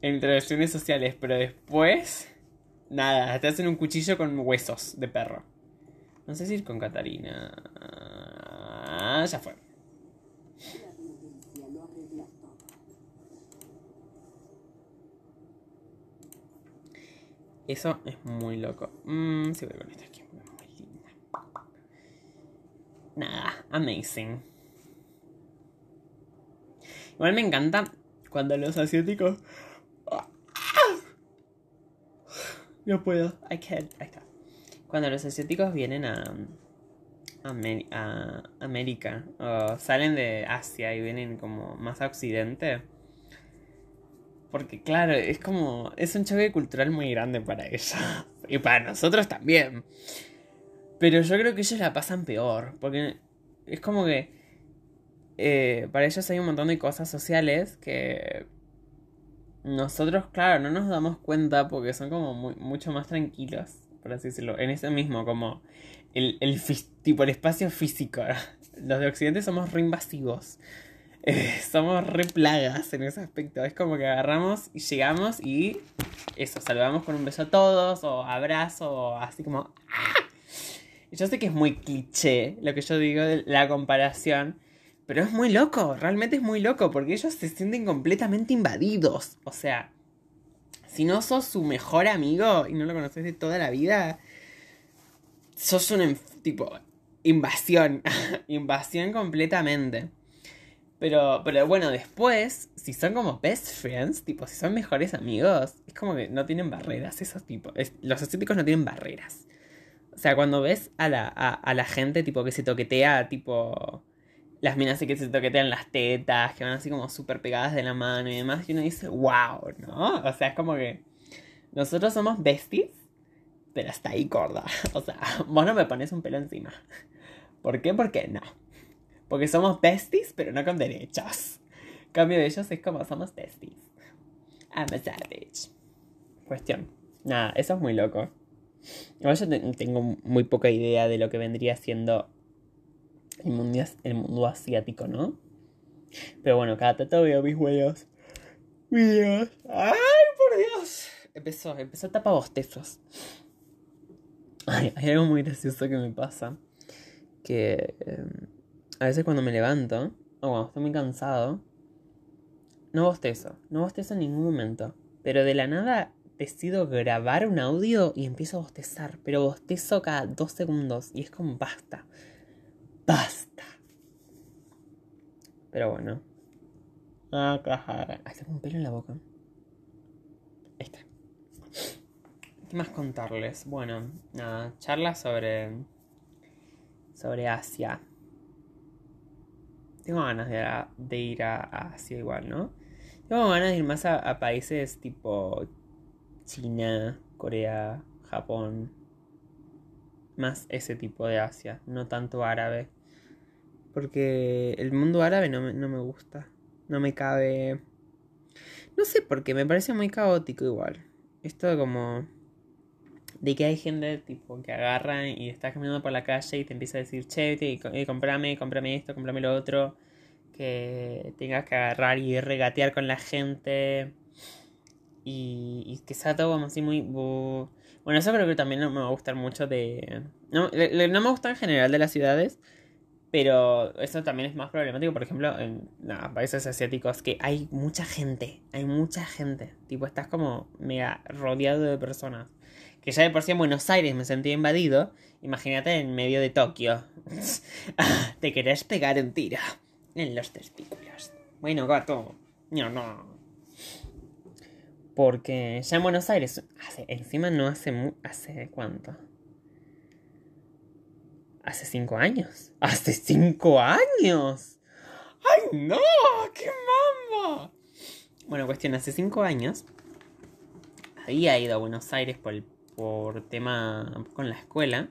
en interacciones sociales, pero después, nada, te hacen un cuchillo con huesos de perro. No sé si ir con Catarina. Ah, ya fue. Eso es muy loco. Mmm, sí voy con esta aquí. Muy linda. Nada, amazing. Igual me encanta cuando los asiáticos... No puedo. I can't. Ahí está. Cuando los asiáticos vienen a a América o salen de Asia y vienen como más a Occidente. Porque claro, es como, es un choque cultural muy grande para ellos. Y para nosotros también. Pero yo creo que ellos la pasan peor. Porque es como que eh, para ellos hay un montón de cosas sociales que nosotros, claro, no nos damos cuenta porque son como mucho más tranquilos, por así decirlo. En ese mismo, como el, el, tipo, el espacio físico. Los de Occidente somos re invasivos. Somos re plagas en ese aspecto. Es como que agarramos y llegamos y eso, saludamos con un beso a todos, o abrazo, o así como. ¡ah! Yo sé que es muy cliché lo que yo digo de la comparación, pero es muy loco, realmente es muy loco, porque ellos se sienten completamente invadidos. O sea, si no sos su mejor amigo y no lo conoces de toda la vida, sos un tipo invasión, invasión completamente. Pero, pero bueno, después, si son como best friends, tipo, si son mejores amigos, es como que no tienen barreras esos tipos. los asiáticos no tienen barreras. O sea, cuando ves a la, a, la gente, tipo, que se toquetea, tipo, las minas que se toquetean las tetas, que van así como súper pegadas de la mano y demás, y uno dice, wow, ¿no? O sea, es como que nosotros somos besties, pero hasta ahí corda. O sea, vos no me pones un pelo encima. ¿Por qué? Porque no. Porque somos besties, pero no con derechos. cambio de ellos es como somos besties. I'm a savage. Cuestión. Nada, eso es muy loco. Yo tengo muy poca idea de lo que vendría siendo el mundo, el mundo asiático, ¿no? Pero bueno, cada tanto veo mis huellas. Videos. ¡Ay, por Dios! Empezó, empezó a tapar bostezos. Ay, hay algo muy gracioso que me pasa. Que. Em, a veces cuando me levanto, o cuando estoy muy cansado, no bostezo, no bostezo en ningún momento. Pero de la nada decido grabar un audio y empiezo a bostezar. Pero bostezo cada dos segundos y es como basta. Basta. Pero bueno. Ah, Ahí tengo un pelo en la boca. Ahí está. ¿Qué más contarles? Bueno, nada, charla sobre. sobre Asia. Tengo ganas de, ir a, Asia igual, ¿no? Tengo ganas de ir más a, países tipo China, Corea, Japón. Más ese tipo de Asia, no tanto árabe. Porque el mundo árabe no me, no me gusta. No me cabe. No sé por qué, me parece muy caótico igual. Esto como de que hay gente tipo que agarra y estás caminando por la calle y te empieza a decir, che, eh, comprame, comprame esto, comprame lo otro, que tengas que agarrar y regatear con la gente y, que sea todo como así muy... Bueno, eso creo que también no me va a gustar mucho de... No, no me gusta en general de las ciudades, pero eso también es más problemático, por ejemplo, en países asiáticos, que hay mucha gente, hay mucha gente. Tipo, estás como mega rodeado de personas que ya de por sí en Buenos Aires me sentía invadido, imagínate en medio de Tokio. Te querés pegar un tiro en los testículos. Bueno, gato. No, no. Porque ya en Buenos Aires, hace, encima no hace... ¿Hace cuánto? Hace cinco años. ¡Hace cinco años! ¡Ay, no! ¡Qué mambo! Bueno, cuestión, hace cinco años había ido a Buenos Aires por el por tema con la escuela.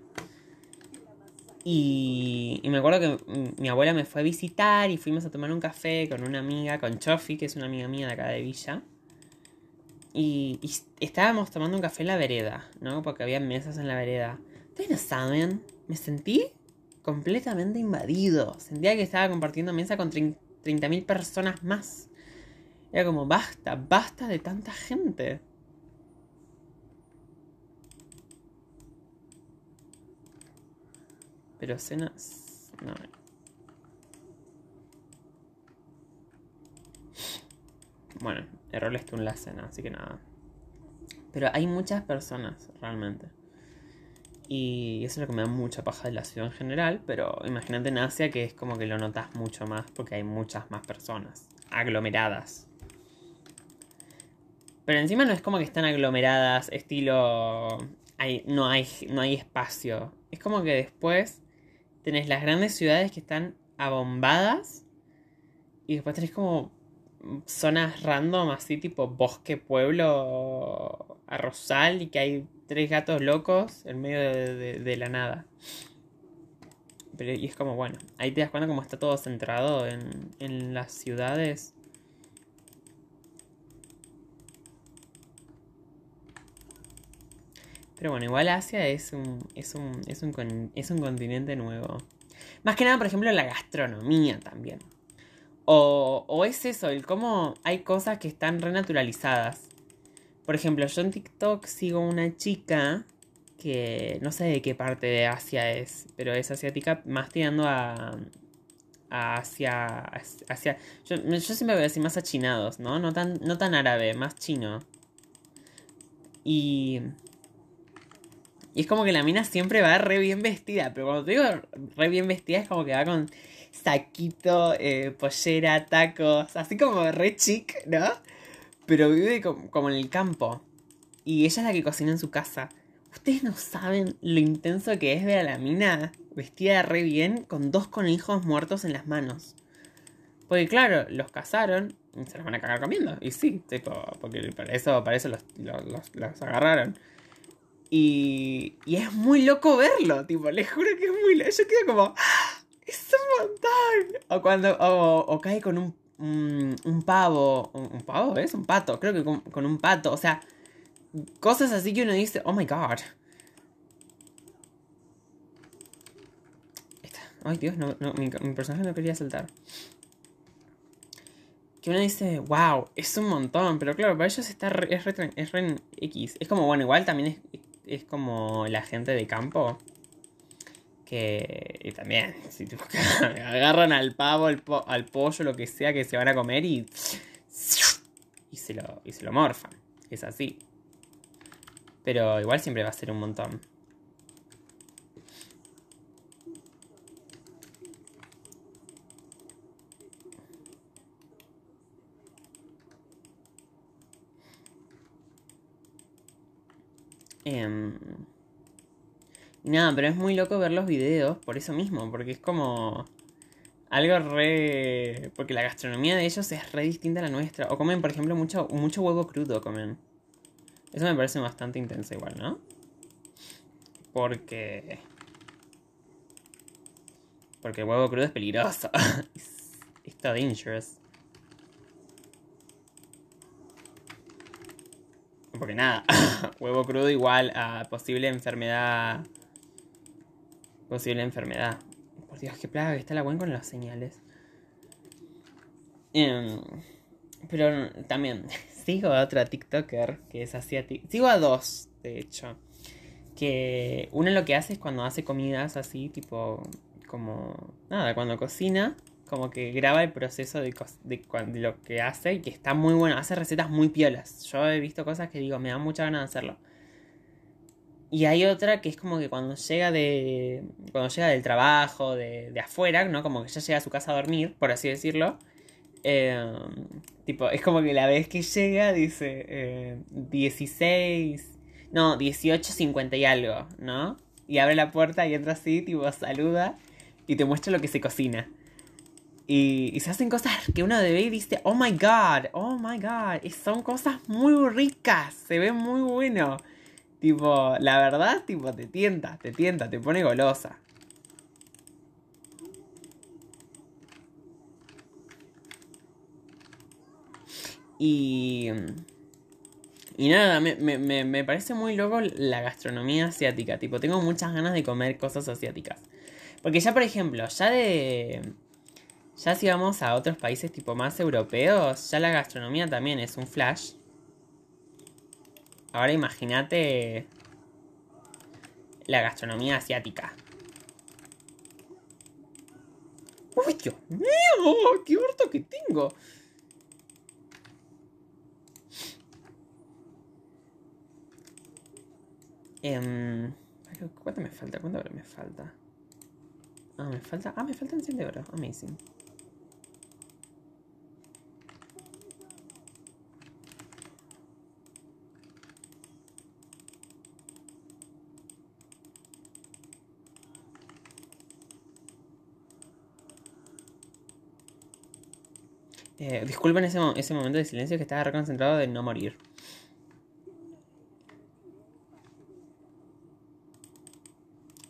Y, me acuerdo que mi abuela me fue a visitar y fuimos a tomar un café con una amiga, con Chofi, que es una amiga mía de acá de Villa. Y, estábamos tomando un café en la vereda, ¿no? Porque había mesas en la vereda. Ustedes no saben, me sentí completamente invadido. Sentía que estaba compartiendo mesa con 30.000 personas más. Era como, basta, basta de tanta gente. Pero cenas. No. Bueno, error en la cena, así que nada. Pero hay muchas personas, realmente. Y eso es lo que me da mucha paja de la ciudad en general. Pero imagínate en Asia que es como que lo notas mucho más porque hay muchas más personas. Aglomeradas. Pero encima no es como que están aglomeradas, estilo. No, hay, no hay espacio. Es como que después tenés las grandes ciudades que están abombadas y después tenés como zonas random, así tipo bosque, pueblo, arrozal y que hay tres gatos locos en medio de, la nada. Pero, y es como, bueno, ahí te das cuenta como está todo centrado en, en las ciudades. Pero bueno, igual Asia es un, es un, es un, es un continente nuevo. Más que nada, por ejemplo, la gastronomía también. O, o es eso, el cómo hay cosas que están renaturalizadas. Por ejemplo, yo en TikTok sigo una chica que no sé de qué parte de Asia es, pero es asiática, más tirando a, a Asia, yo, yo, siempre voy a decir más achinados, ¿no? No tan, no tan árabe, más chino. Y... Y es como que la mina siempre va re bien vestida, pero cuando te digo re bien vestida es como que va con saquito, eh, pollera, tacos, así como re chic, ¿no? Pero vive como en el campo. Y ella es la que cocina en su casa. Ustedes no saben lo intenso que es ver a la mina vestida re bien con dos conejos muertos en las manos. Porque claro, los cazaron y se los van a cagar comiendo. Y sí, tipo, porque para eso, para eso los, los, agarraron. Y, y, es muy loco verlo, tipo, les juro que es muy loco. Yo quedo como, ¡Ah! ¡es un montón! O cuando, o, cae con un, un, pavo, un, pavo, ¿es? Un pato, creo que con un pato, o sea, Cosas así que uno dice, oh my god. Ay Dios, no, mi, personaje no quería saltar. Que uno dice, wow, es un montón. Pero claro, para ellos está es, re, es re X. Es como, bueno, igual también es, es como la gente de campo. Que y también, si agarran al pavo, al, pollo, lo que sea que se van a comer y. Y se lo, y se lo morfan. Es así. Pero igual siempre va a ser un montón. Em, nada, pero es muy loco ver los videos por eso mismo, porque es como algo re... Porque la gastronomía de ellos es re distinta a la nuestra. O comen, por ejemplo, mucho, mucho huevo crudo, comen. Eso me parece bastante intenso igual, ¿no? Porque... Porque el huevo crudo es peligroso. Está dangerous. Porque nada, huevo crudo igual a posible enfermedad. Posible enfermedad. Por Dios, qué plaga que está la buena con las señales. Em, pero también, sigo a otra TikToker que es asiática. Sigo a dos, de hecho. Que una lo que hace es cuando hace comidas así, tipo, como, nada, cuando cocina, como que graba el proceso de, lo que hace y que está muy bueno. Hace recetas muy piolas. Yo he visto cosas que digo, me da mucha ganas de hacerlo. Y hay otra que es como que cuando llega de. Cuando llega del trabajo, de, de afuera, ¿no? Como que ya llega a su casa a dormir, por así decirlo. Eh, tipo, es como que la vez que llega dice eh, 16, no, 18.50 y algo, ¿no? Y abre la puerta y entra así, tipo, saluda y te muestra lo que se cocina. Y, se hacen cosas que uno ve y dice, oh my god, oh my god. Y son cosas muy ricas, se ve muy bueno. Tipo, la verdad, tipo, te tienta, te tienta, te pone golosa. Y. Y nada, me, me, me, parece muy loco la gastronomía asiática. Tipo, tengo muchas ganas de comer cosas asiáticas. Porque ya, por ejemplo, ya de. Ya si vamos a otros países tipo más europeos, ya la gastronomía también es un flash. Ahora imagínate la gastronomía asiática. ¡Uy, Dios mío! ¡Qué orto que tengo! Eh, ¿Cuánto me falta? ¿Cuánto me falta? Ah, me falta. Ah, me faltan 100 de oro. Amazing. Eh, disculpen ese, ese momento de silencio que estaba reconcentrado de no morir.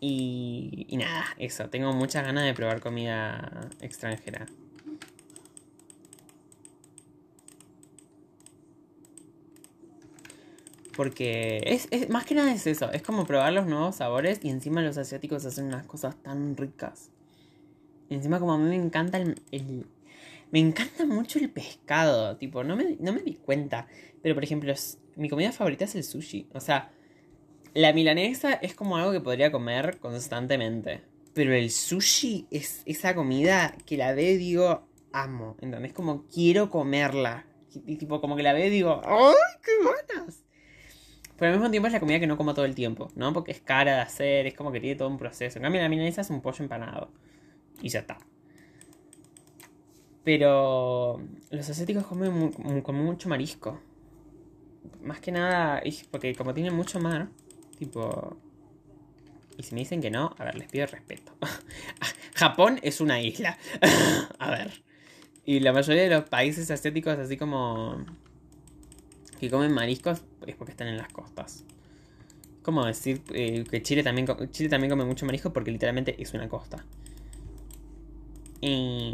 Y, y nada, eso, tengo muchas ganas de probar comida extranjera. Porque es, es, más que nada es eso, es como probar los nuevos sabores y encima los asiáticos hacen unas cosas tan ricas. Y encima como a mí me encanta el, el me encanta mucho el pescado, tipo, no me, no me di cuenta. Pero por ejemplo, mi comida favorita es el sushi. O sea, La milanesa es como algo que podría comer constantemente. Pero el sushi es esa comida que la veo y digo, amo. ¿Entendés? Como quiero comerla. Y tipo, como que la veo y digo, ¡ay, qué ganas! Pero al mismo tiempo es la comida que no como todo el tiempo, ¿no? Porque es cara de hacer, es como que tiene todo un proceso. En cambio, la milanesa es un pollo empanado. Y ya está. Pero los asiáticos comen mucho marisco. Más que nada, porque como tienen mucho mar, tipo... Y si me dicen que no, a ver, les pido respeto. Japón es una isla. a ver. Y la mayoría de los países asiáticos, así como que comen mariscos, es porque están en las costas. Como decir eh, que Chile también, Chile también come mucho marisco porque literalmente es una costa. Y,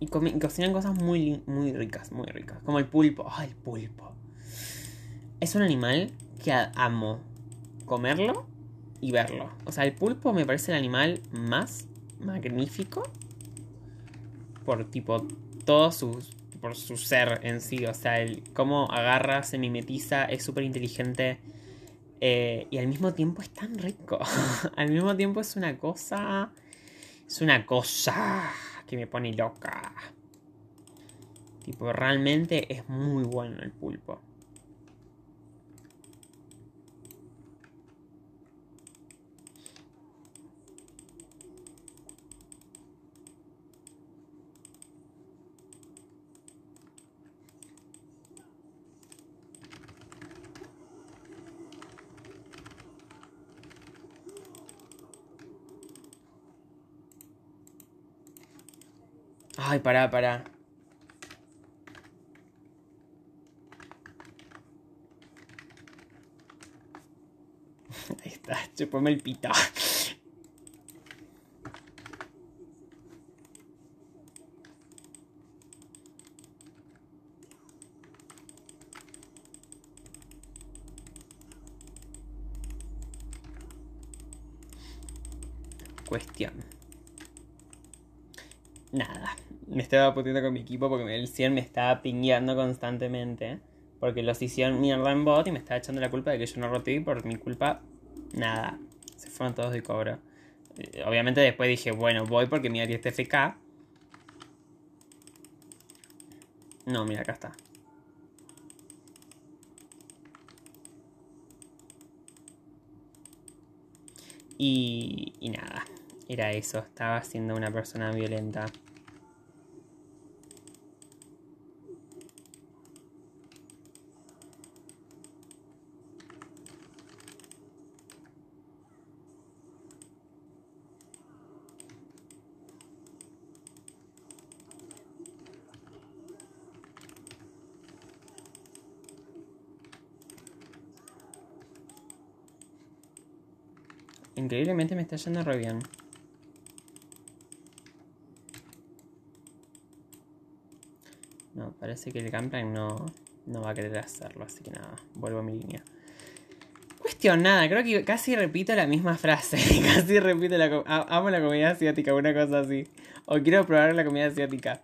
y, cocinan cosas muy, muy ricas, muy ricas. Como el pulpo. ¡Ay, el pulpo! Es un animal que amo comerlo y verlo. O sea, el pulpo me parece el animal más magnífico por tipo todos sus por su ser en sí, o sea, el cómo agarra, se mimetiza, es súper inteligente eh, y al mismo tiempo es tan rico. al mismo tiempo es una cosa, es una cosa que me pone loca. Tipo, realmente es muy bueno el pulpo. Ay, pará, pará. Ahí está, chupame el pito. Cuestión. Nada me estaba puteando con mi equipo porque el 100 me estaba pingueando constantemente. Porque los hicieron mierda en bot y me estaba echando la culpa de que yo no roté por mi culpa, nada. Se fueron todos de cobro. Eh, obviamente después dije, bueno, voy porque mi área está FK. No, mira, acá está. Y, y nada, era eso, estaba siendo una persona violenta. Me está yendo re bien. No, parece que el Gunplank no, no va a querer hacerlo, así que nada, vuelvo a mi línea. Cuestión, nada, creo que casi repito la misma frase. casi repito la... Amo la comida asiática, una cosa así. O quiero probar la comida asiática.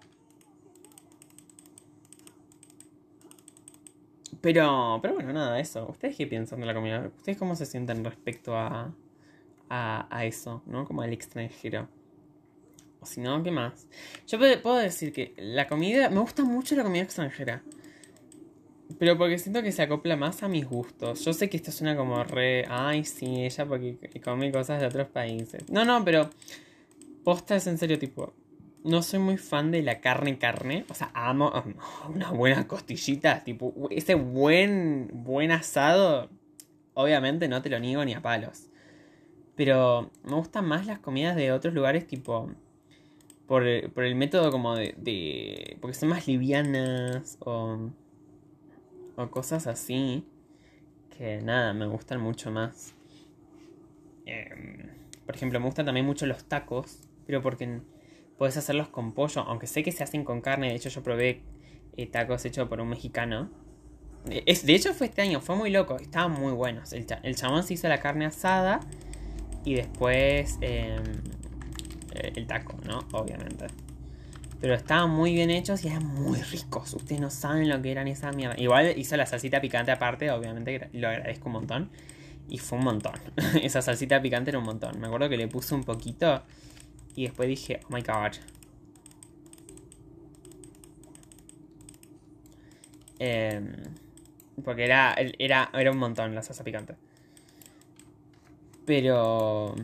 Pero, pero bueno, nada, eso. ¿Ustedes qué piensan de la comida? ¿Ustedes cómo se sienten respecto a, a, eso, ¿no? Como al extranjero. O si no, ¿qué más? Yo puedo decir que la comida, me gusta mucho la comida extranjera. Pero porque siento que se acopla más a mis gustos. Yo sé que esto suena como re. Ay, sí, ella porque come cosas de otros países. No, no, pero. Posta en serio, tipo. No soy muy fan de la carne carne. O sea, amo una buena costillita. Tipo, ese buen, buen asado. Obviamente no te lo niego ni a palos. Pero me gustan más las comidas de otros lugares, tipo. Por, el método como de, Porque son más livianas o. O cosas así. Que nada, me gustan mucho más. Em, por ejemplo, me gustan también mucho los tacos. Pero porque puedes hacerlos con pollo. Aunque sé que se hacen con carne. De hecho, yo probé eh, tacos hechos por un mexicano. Es, de hecho, fue este año. Fue muy loco. Estaban muy buenos. El, el chabón se hizo la carne asada y después em, el taco, ¿no? Obviamente. Pero estaban muy bien hechos y eran muy ricos. Ustedes no saben lo que eran esa mierda. Igual hizo la salsita picante aparte, obviamente, lo agradezco un montón. Y fue un montón. Esa salsita picante era un montón. Me acuerdo que le puse un poquito y después dije, oh my god. Em, porque era, era, era un montón la salsa picante. Pero...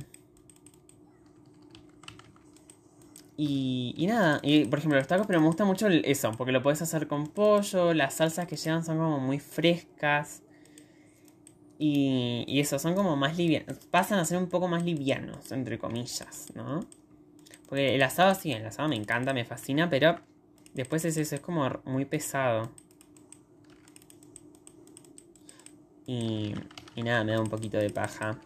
Y, y, nada, y por ejemplo los tacos, pero me gusta mucho eso, porque lo puedes hacer con pollo, las salsas que llevan son como muy frescas. Y, y eso, son como más livianos, pasan a ser un poco más livianos, entre comillas, ¿no? Porque el asado sí, el asado me encanta, me fascina, pero después es eso, es como muy pesado. Y, y nada, me da un poquito de paja.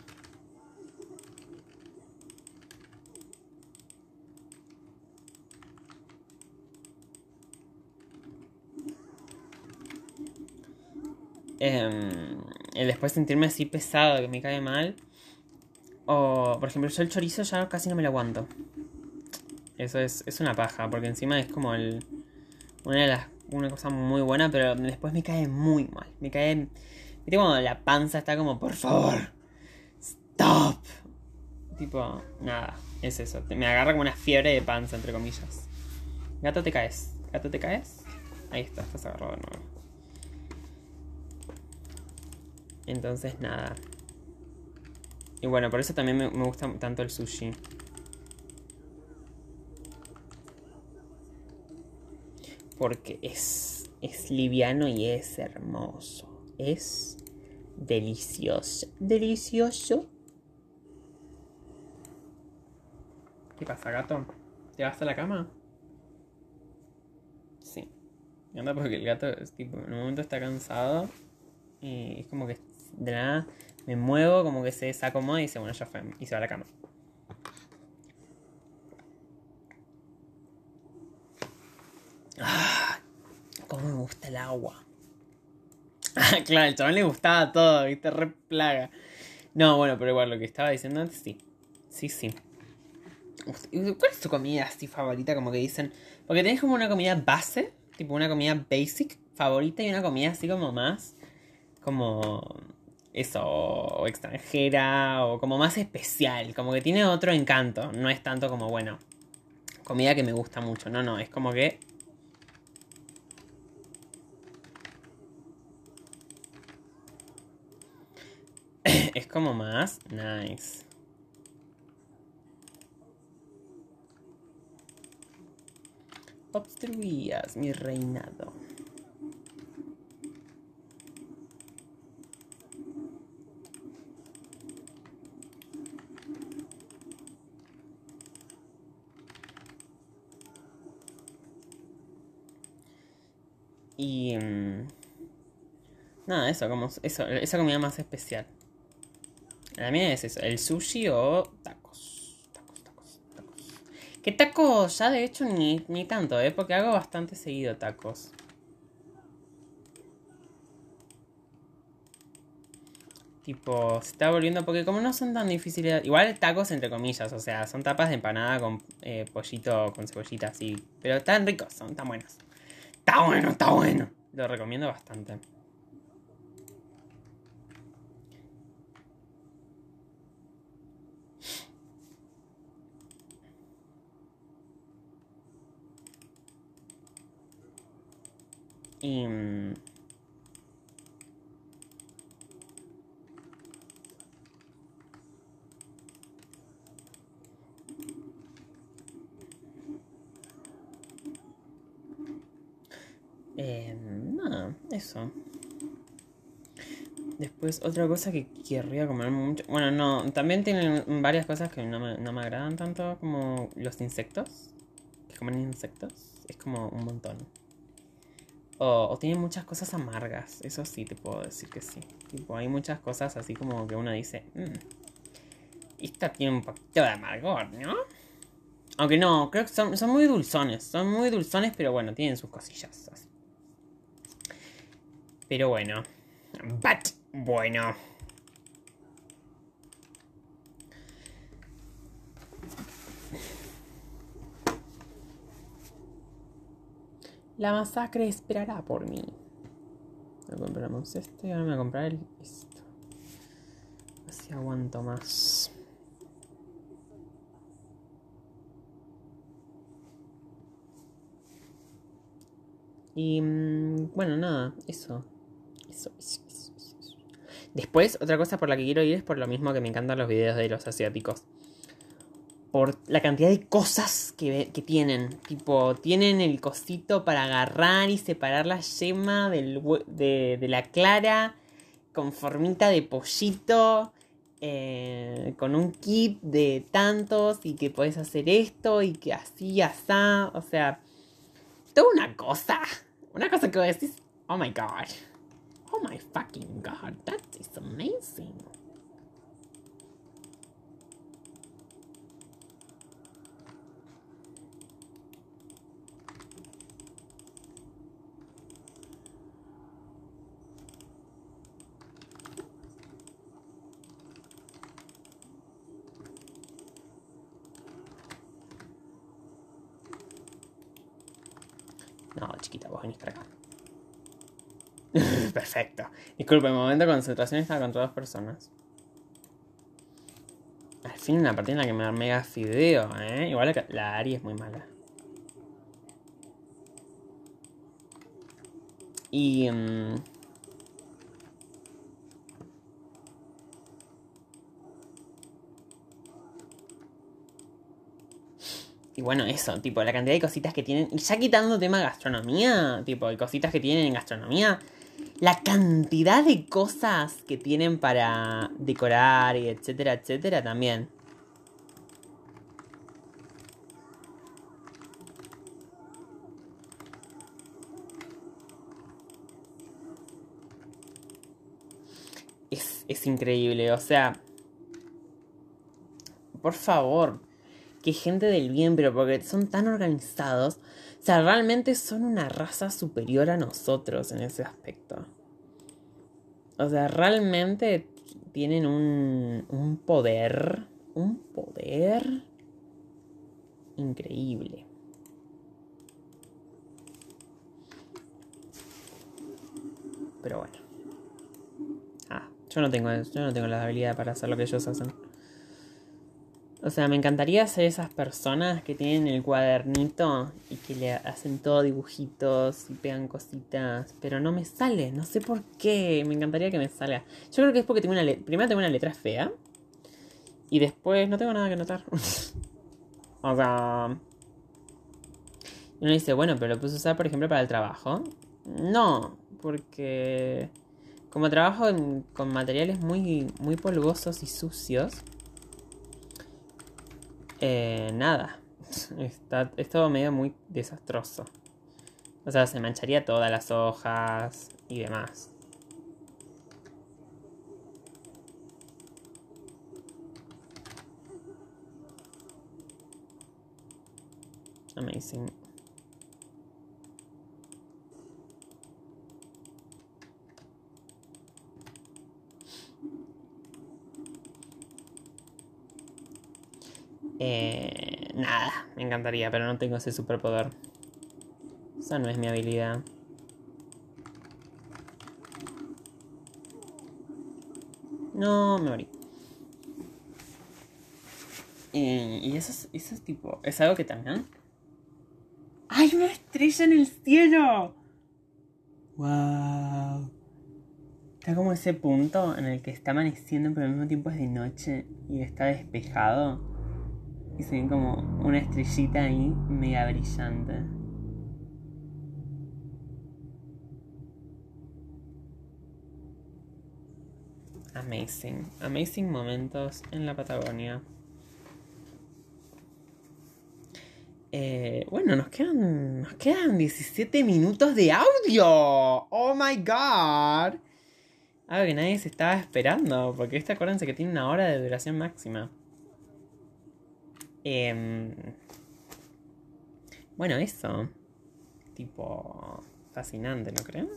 Eh, después sentirme así pesado, que me cae mal. O, por ejemplo, yo el chorizo ya casi no me lo aguanto. Eso es, es una paja, porque encima es como el, una de las una cosa muy buena, pero después me cae muy mal. Me cae. Viste cuando la panza está como, por favor, stop. Tipo, nada, es eso. Me agarra como una fiebre de panza, entre comillas. Gato, te caes. Gato, te caes. Ahí está, estás agarrado de nuevo. Entonces, nada. Y bueno, por eso también me, me gusta tanto el sushi. porque es, es liviano y es hermoso. Es delicioso. Delicioso. ¿Qué pasa, gato? ¿Te vas a la cama? Sí. Anda porque el gato es tipo, en un momento está cansado y es como que de nada me muevo, como que se desacomoda y dice, bueno, ya fue, y se va a la cama. Ah, cómo me gusta el agua. Ah, claro, el chabón le gustaba todo, viste, re plaga. No, bueno, pero igual lo que estaba diciendo antes, sí. Sí, sí. ¿Cuál es tu comida así favorita? Como que dicen. Porque tenés como una comida base, tipo una comida basic favorita y una comida así como más. Como. Eso, o extranjera, o como más especial. Como que tiene otro encanto. No es tanto como, bueno, comida que me gusta mucho. No, no, es como que es como más nice. Obstruías mi reinado. Y... Mmm, nada, eso, como esa comida más especial. La mía es eso, el sushi o tacos. Tacos, tacos, tacos. Que tacos ya de hecho ni, ni tanto, ¿eh? Porque hago bastante seguido tacos. Tipo, se está volviendo porque como no son tan difíciles... Igual tacos entre comillas, o sea, son tapas de empanada con eh, pollito, con cebollita así. Pero están ricos, son tan buenos. Está bueno, está bueno. Lo recomiendo bastante. Y... Mm, eh, nada, Después, otra cosa que querría comer mucho. Bueno, no, también tienen varias cosas que no me, no me agradan tanto, como los insectos. Que comen insectos. Es como un montón. O, tiene muchas cosas amargas, eso sí te puedo decir que sí. Tipo, hay muchas cosas así como que uno dice, mmm, esta tiene un poquito de amargor, ¿no? Aunque no, creo que son, son muy dulzones, son muy dulzones, pero bueno, tienen sus cosillas. Así. Pero bueno, but bueno. La masacre esperará por mí. compramos este ahora me voy a comprar el, esto. si aguanto más. Y mm, bueno, nada, eso. Después, otra cosa por la que quiero ir es por lo mismo que me encantan los videos de los asiáticos. Por la cantidad de cosas que, que tienen. Tipo, tienen el cosito para agarrar y separar la yema de, la clara con formita de pollito. Eh, con un kit de tantos y que puedes hacer esto y que así, así. O sea, toda una cosa. Una cosa que decís, oh my god. Oh my fucking god, that is amazing. Disculpe, el momento de concentración está contra dos personas. Al fin una partida en la que me da mega fideo, ¿eh? Igual la, la Ari es muy mala. Y... Um... Y bueno, eso, tipo, la cantidad de cositas que tienen. Y ya quitando tema gastronomía, tipo, de cositas que tienen en gastronomía. La cantidad de cosas que tienen para decorar y etcétera, etcétera también. Es, es increíble, o sea... Por favor, que gente del bien, pero porque son tan organizados. O sea, realmente son una raza superior a nosotros en ese aspecto. O sea, realmente tienen un, un poder, un poder increíble. Pero bueno. Ah, yo no tengo, yo no tengo la habilidad para hacer lo que ellos hacen. O sea, me encantaría ser esas personas que tienen el cuadernito y que le hacen todo dibujitos y pegan cositas, pero no me sale, no sé por qué, me encantaría que me salga. Yo creo que es porque tengo una primero tengo una letra fea y después no tengo nada que notar. o sea, uno dice, bueno, pero lo puse usar, por ejemplo, para el trabajo. No, porque como trabajo con materiales muy, muy polvosos y sucios, eh, nada. Está, es todo medio muy desastroso. O sea, se mancharía todas las hojas y demás. Amazing. Eh, nada, me encantaría, pero no tengo ese superpoder. Esa no es mi habilidad. No, me morí. Eh, y eso es, eso es tipo. Es algo que también. ¡Hay una estrella en el cielo! ¡Wow! Está como ese punto en el que está amaneciendo, pero al mismo tiempo es de noche y está despejado. Y se ve como una estrellita ahí mega brillante. Amazing, amazing momentos en la Patagonia. Eh, bueno, nos quedan, nos quedan 17 minutos de audio. Oh my god. Algo que nadie se estaba esperando, porque este acuérdense que tiene una hora de duración máxima. Em, bueno, eso. Tipo, fascinante, ¿no creen?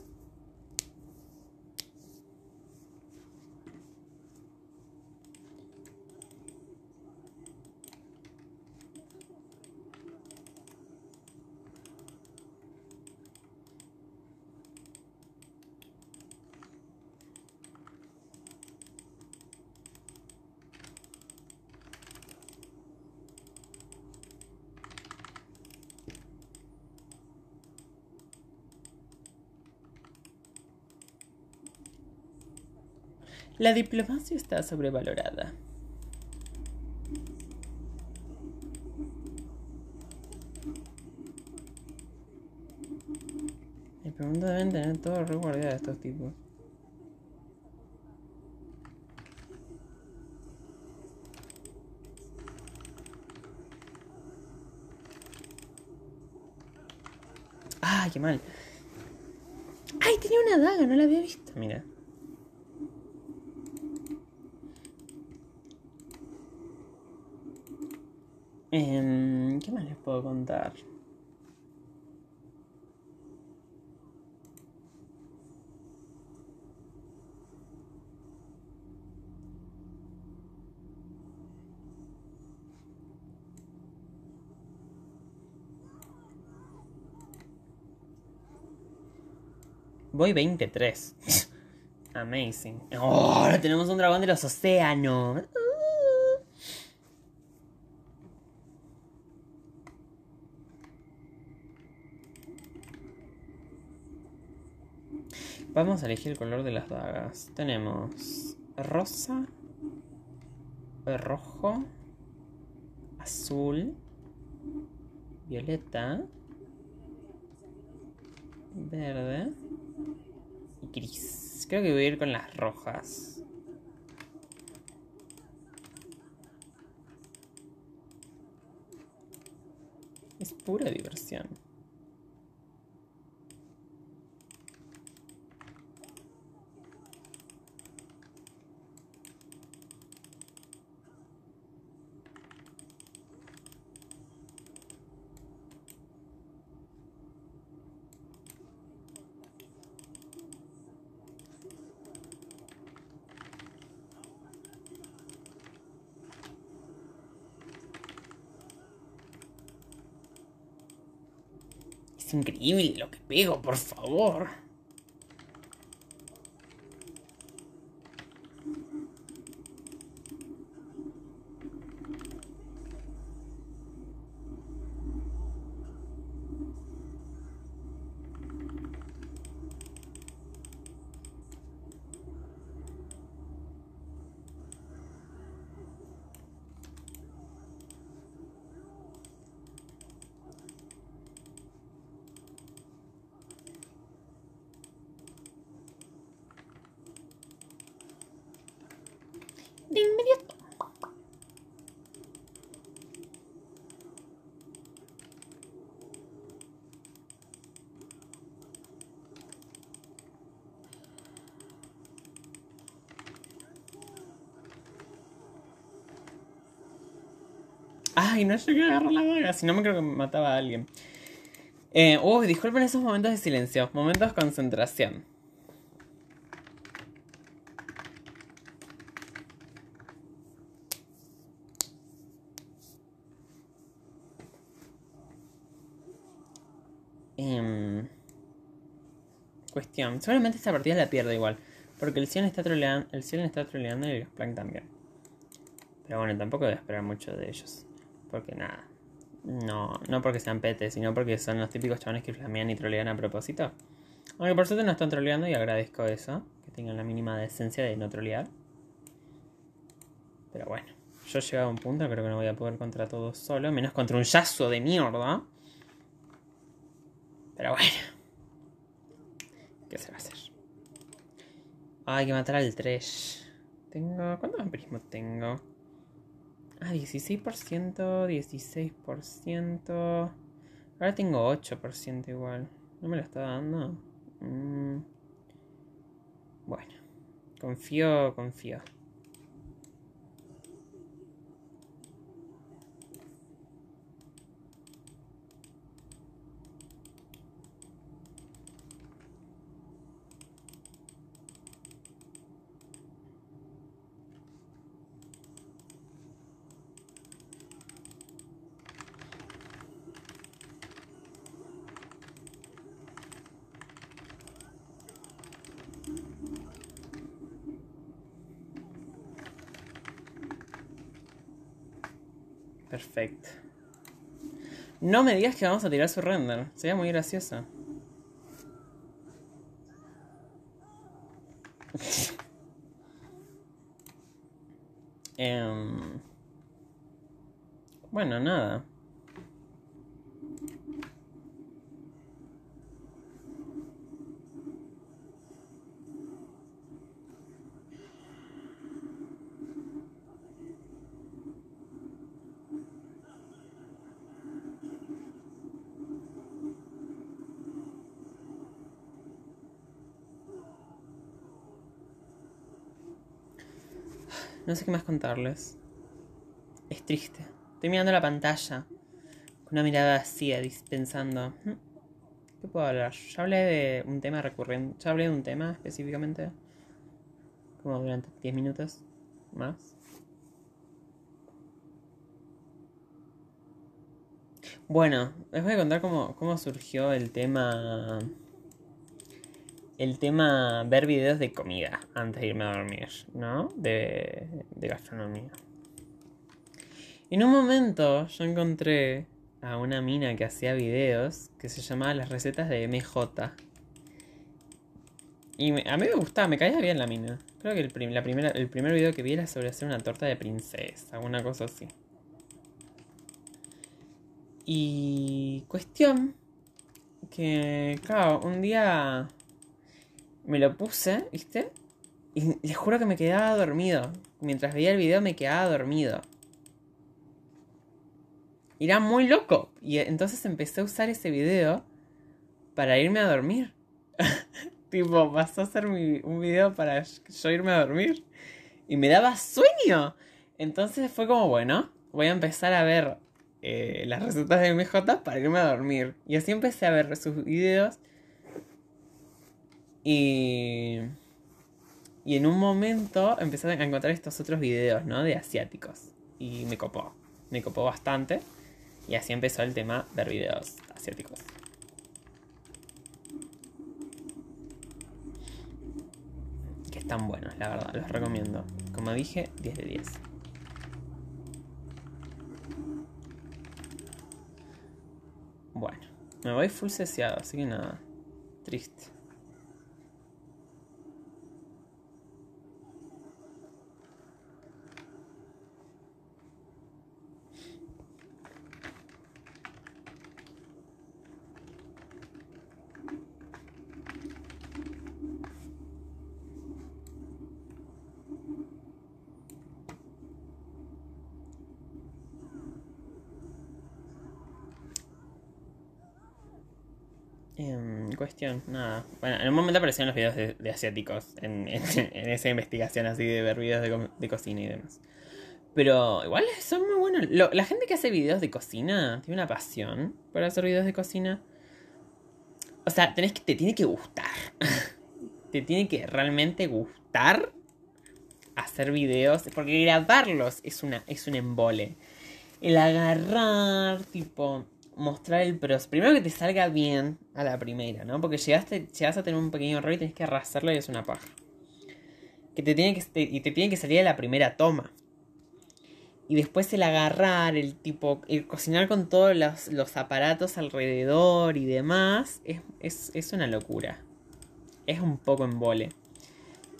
La diplomacia está sobrevalorada. Me pregunto, deben tener todo re estos tipos. ¡Ay, qué mal! ¡Ay, tenía una daga! No la había visto, mira. Eh, ¿Qué más les puedo contar? Voy 23. Amazing. Oh, ahora tenemos un dragón de los océanos. Vamos a elegir el color de las dagas. Tenemos rosa, rojo, azul, violeta, verde y gris. Creo que voy a ir con las rojas. Es pura diversión. Es increíble lo que pego, por favor. Ay, no llegué a agarrar la vaga, si no me creo que mataba a alguien. Eh, uh, disculpen esos momentos de silencio, momentos de concentración. Em, cuestión. Seguramente esta partida la pierdo igual. Porque el cielo está troleando, el cielo está troleando y el Plank también. Pero bueno, tampoco debo esperar mucho de ellos. Porque nada. No, no porque sean petes, sino porque son los típicos chavales que flamean y trolean a propósito. Aunque por suerte no están troleando y agradezco eso. Que tengan la mínima decencia de no trolear. Pero bueno, yo he llegado a un punto, creo que no voy a poder contra todos solo, menos contra un yazo de mierda. Pero bueno. ¿Qué se va a hacer? hay que matar al 3. Tengo. ¿Cuántos vampirismo tengo? Ah, 16%, 16%. Ahora tengo 8% igual. ¿No me lo está dando? Mm. Bueno. Confío, confío. No me digas que vamos a tirar su render. Sería muy graciosa. Em, bueno, nada. No sé qué más contarles. Es triste. Estoy mirando la pantalla con una mirada vacía, pensando, hmm, ¿qué puedo hablar? Ya hablé de un tema recurrente, ya hablé de un tema específicamente, como durante 10 minutos más. Bueno, les voy a contar cómo, cómo surgió el tema el tema ver videos de comida antes de irme a dormir, ¿no? De, de gastronomía. En un momento yo encontré a una mina que hacía videos que se llamaba Las recetas de MJ. Y a mí me gustaba, me caía bien la mina. Creo que el, la primera, el primer video que vi era sobre hacer una torta de princesa, alguna cosa así. Y cuestión que, claro, un día me lo puse, ¿viste? Y les juro que me quedaba dormido. Mientras veía el video me quedaba dormido. era muy loco. Y entonces empecé a usar ese video para irme a dormir. tipo, pasó a ser un video para yo irme a dormir. Y me daba sueño. Entonces fue como, bueno, voy a empezar a ver eh, las recetas de MJ para irme a dormir. Y así empecé a ver sus videos y, y en un momento empecé a encontrar estos otros videos, ¿no? De asiáticos. Y me copó. Me copó bastante. Y así empezó el tema de videos asiáticos. Que están buenos, la verdad. Los recomiendo. Como dije, 10 de 10. Bueno, me voy full sesiado, así que nada. Triste. En cuestión, nada. Bueno, en un momento aparecieron los videos de, asiáticos en, esa investigación así de ver videos de, cocina y demás. Pero igual son muy buenos. la gente que hace videos de cocina tiene una pasión para hacer videos de cocina. O sea, tenés que, te tiene que gustar. te tiene que realmente gustar hacer videos. Porque grabarlos es, una, es un embole. El agarrar, tipo mostrar el proceso. Primero que te salga bien a la primera, ¿no? Porque llegaste, llegas a tener un pequeño error y tienes que arrasarlo y es una paja. Que te tiene que, y te tiene que salir a la primera toma. Y después el agarrar, el tipo, el cocinar con todos los, aparatos alrededor y demás, es, es, una locura. Es un poco en vole.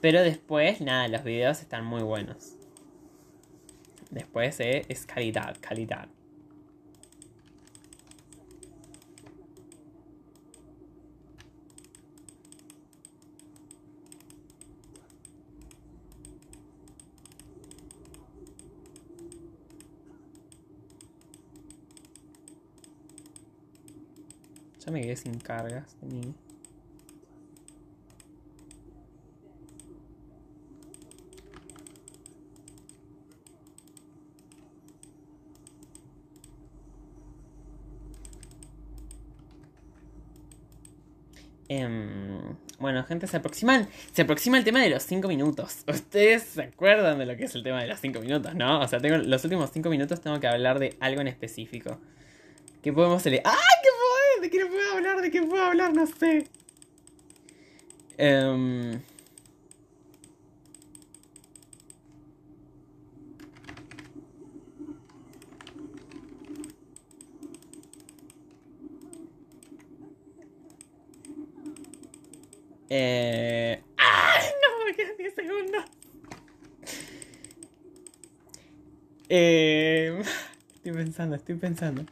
Pero después, nada, los videos están muy buenos. Después eh, es calidad, calidad. Me quedé sin cargas mí. Em, bueno, gente, se aproximan. Se aproxima el tema de los 5 minutos. Ustedes se acuerdan de lo que es el tema de los 5 minutos, ¿no? O sea, los últimos 5 minutos tengo que hablar de algo en específico. ¿Qué podemos hacer? ¡Ah! ¿De qué no puedo hablar? ¿De qué puedo hablar? No sé. Um... Eh... ¡Ay! No, me quedan 10 segundos. Eh, estoy pensando, estoy pensando.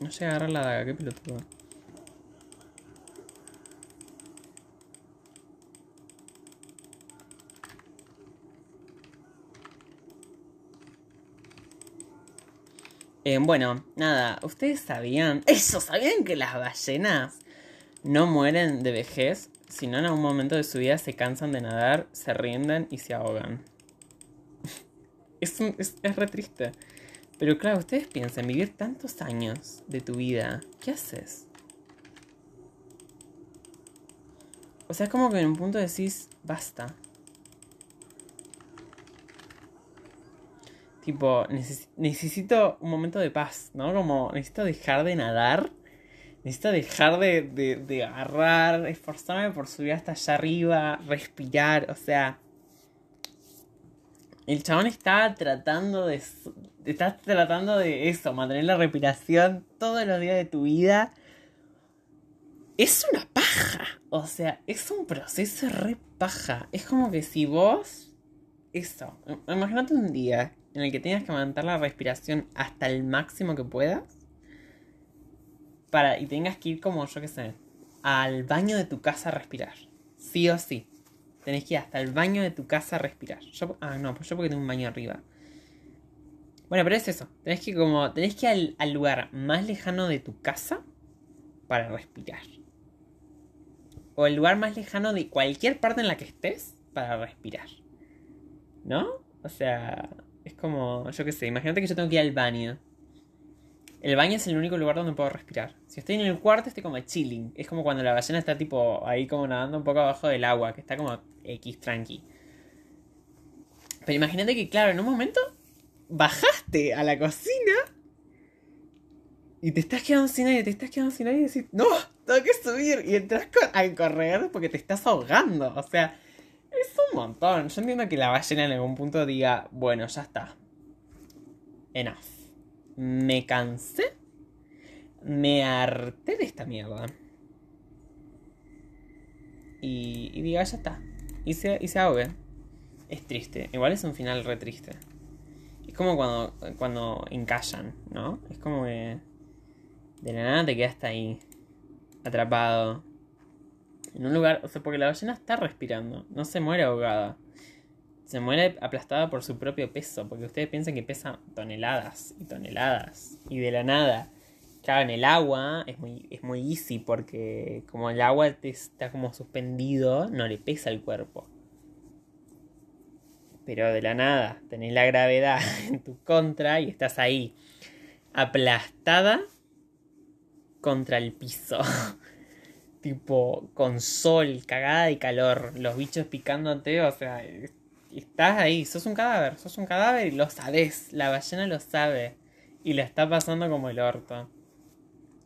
No sé agarrar la daga, qué pelotudo. Eh, bueno, nada, ustedes sabían, eso, ¿sabían que las ballenas no mueren de vejez, sino en algún momento de su vida se cansan de nadar, se rinden y se ahogan? es, es, es re triste. Pero claro, ustedes piensan, vivir tantos años de tu vida, ¿qué haces? O sea, es como que en un punto decís, basta. Tipo, necesito un momento de paz, ¿no? Como necesito dejar de nadar. Necesito dejar de, de, de agarrar, esforzarme por subir hasta allá arriba, respirar, o sea... El chabón está tratando de... Estás tratando de eso, mantener la respiración todos los días de tu vida. Es una paja. O sea, es un proceso re paja. Es como que si vos... Eso. Imagínate un día en el que tengas que mantener la respiración hasta el máximo que puedas. Para, y tengas que ir como, yo qué sé, al baño de tu casa a respirar. Sí o sí. Tenés que ir hasta el baño de tu casa a respirar. Yo, ah, no, pues yo porque tengo un baño arriba. Bueno, pero es eso. Tenés que como. Tenés que ir al, al lugar más lejano de tu casa para respirar. O el lugar más lejano de cualquier parte en la que estés para respirar. ¿No? O sea. Es como, yo qué sé, imagínate que yo tengo que ir al baño. El baño es el único lugar donde puedo respirar. Si estoy en el cuarto, estoy como chilling. Es como cuando la ballena está tipo ahí como nadando un poco abajo del agua, que está como X tranqui. Pero imagínate que, claro, en un momento bajaste a la cocina y te estás quedando sin aire, te estás quedando sin aire y decís, no, tengo que subir. Y entras a correr porque te estás ahogando. O sea, es un montón. Yo entiendo que la ballena en algún punto diga, bueno, ya está. Enough. Me cansé. Me harté de esta mierda. Y, y diga, ya está. Y se, y se ahogue. Es triste. Igual es un final re triste. Es como cuando, cuando encallan, ¿no? Es como que de la nada te quedaste ahí, atrapado, en un lugar, o sea, porque la ballena está respirando, no se muere ahogada. Se muere aplastada por su propio peso, porque ustedes piensan que pesa toneladas y toneladas. Y de la nada. Claro, en el agua es muy, es muy easy porque como el agua está como suspendido, no le pesa el cuerpo. Pero de la nada, tenés la gravedad en tu contra y estás ahí, aplastada contra el piso. tipo con sol, cagada y calor, los bichos picándote, o sea, estás ahí, sos un cadáver, sos un cadáver y lo sabes, la ballena lo sabe y la está pasando como el orto.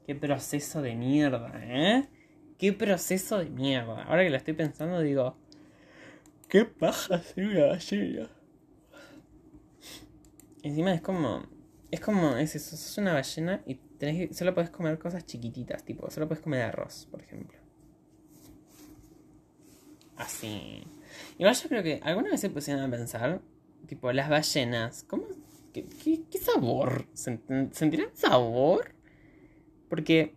Qué proceso de mierda, ¿eh? Qué proceso de mierda. Ahora que lo estoy pensando digo, qué paja ser una ballena. Encima es como, es como, es eso, sos una ballena y solo puedes comer cosas chiquititas, tipo, solo puedes comer arroz, por ejemplo. Así. Igual yo creo que alguna vez se pusieron a pensar, tipo, las ballenas, ¿cómo? ¿Qué, qué, sabor? ¿Sentirán sabor? Porque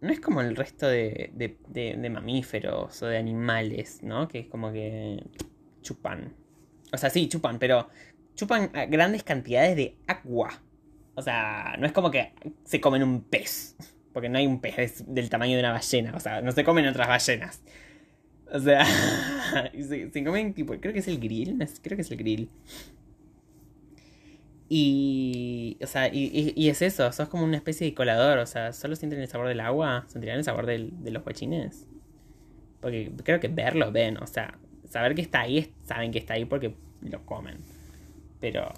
no es como el resto de, de, de, mamíferos o de animales, ¿no? Que es como que chupan. O sea, sí, chupan, pero chupan grandes cantidades de agua. O sea, no es como que se comen un pez. Porque no hay un pez del tamaño de una ballena. O sea, no se comen otras ballenas. O sea, se, comen tipo, creo que es el grill. Creo que es el grill. Y, o sea, y, y, es eso, sos como una especie de colador, o sea, solo sienten el sabor del agua, sentirán el sabor de los guachines. Porque creo que verlo ven, o sea, saber que está ahí, saben que está ahí porque lo comen. Pero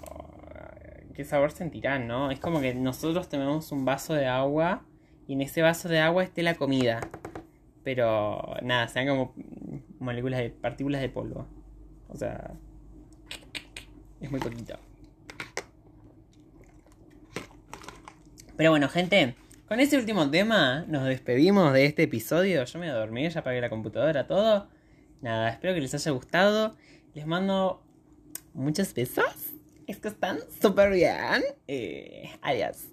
qué sabor sentirán, ¿no? Es como que nosotros tenemos un vaso de agua y en ese vaso de agua esté la comida. Pero nada, sean como moléculas de partículas de polvo. O sea, es muy poquito. Pero bueno, gente, con este último tema nos despedimos de este episodio. Yo me dormí, ya apagué la computadora, todo. Nada, espero que les haya gustado. Les mando muchos besos. Es que están súper bien. Eh, adiós.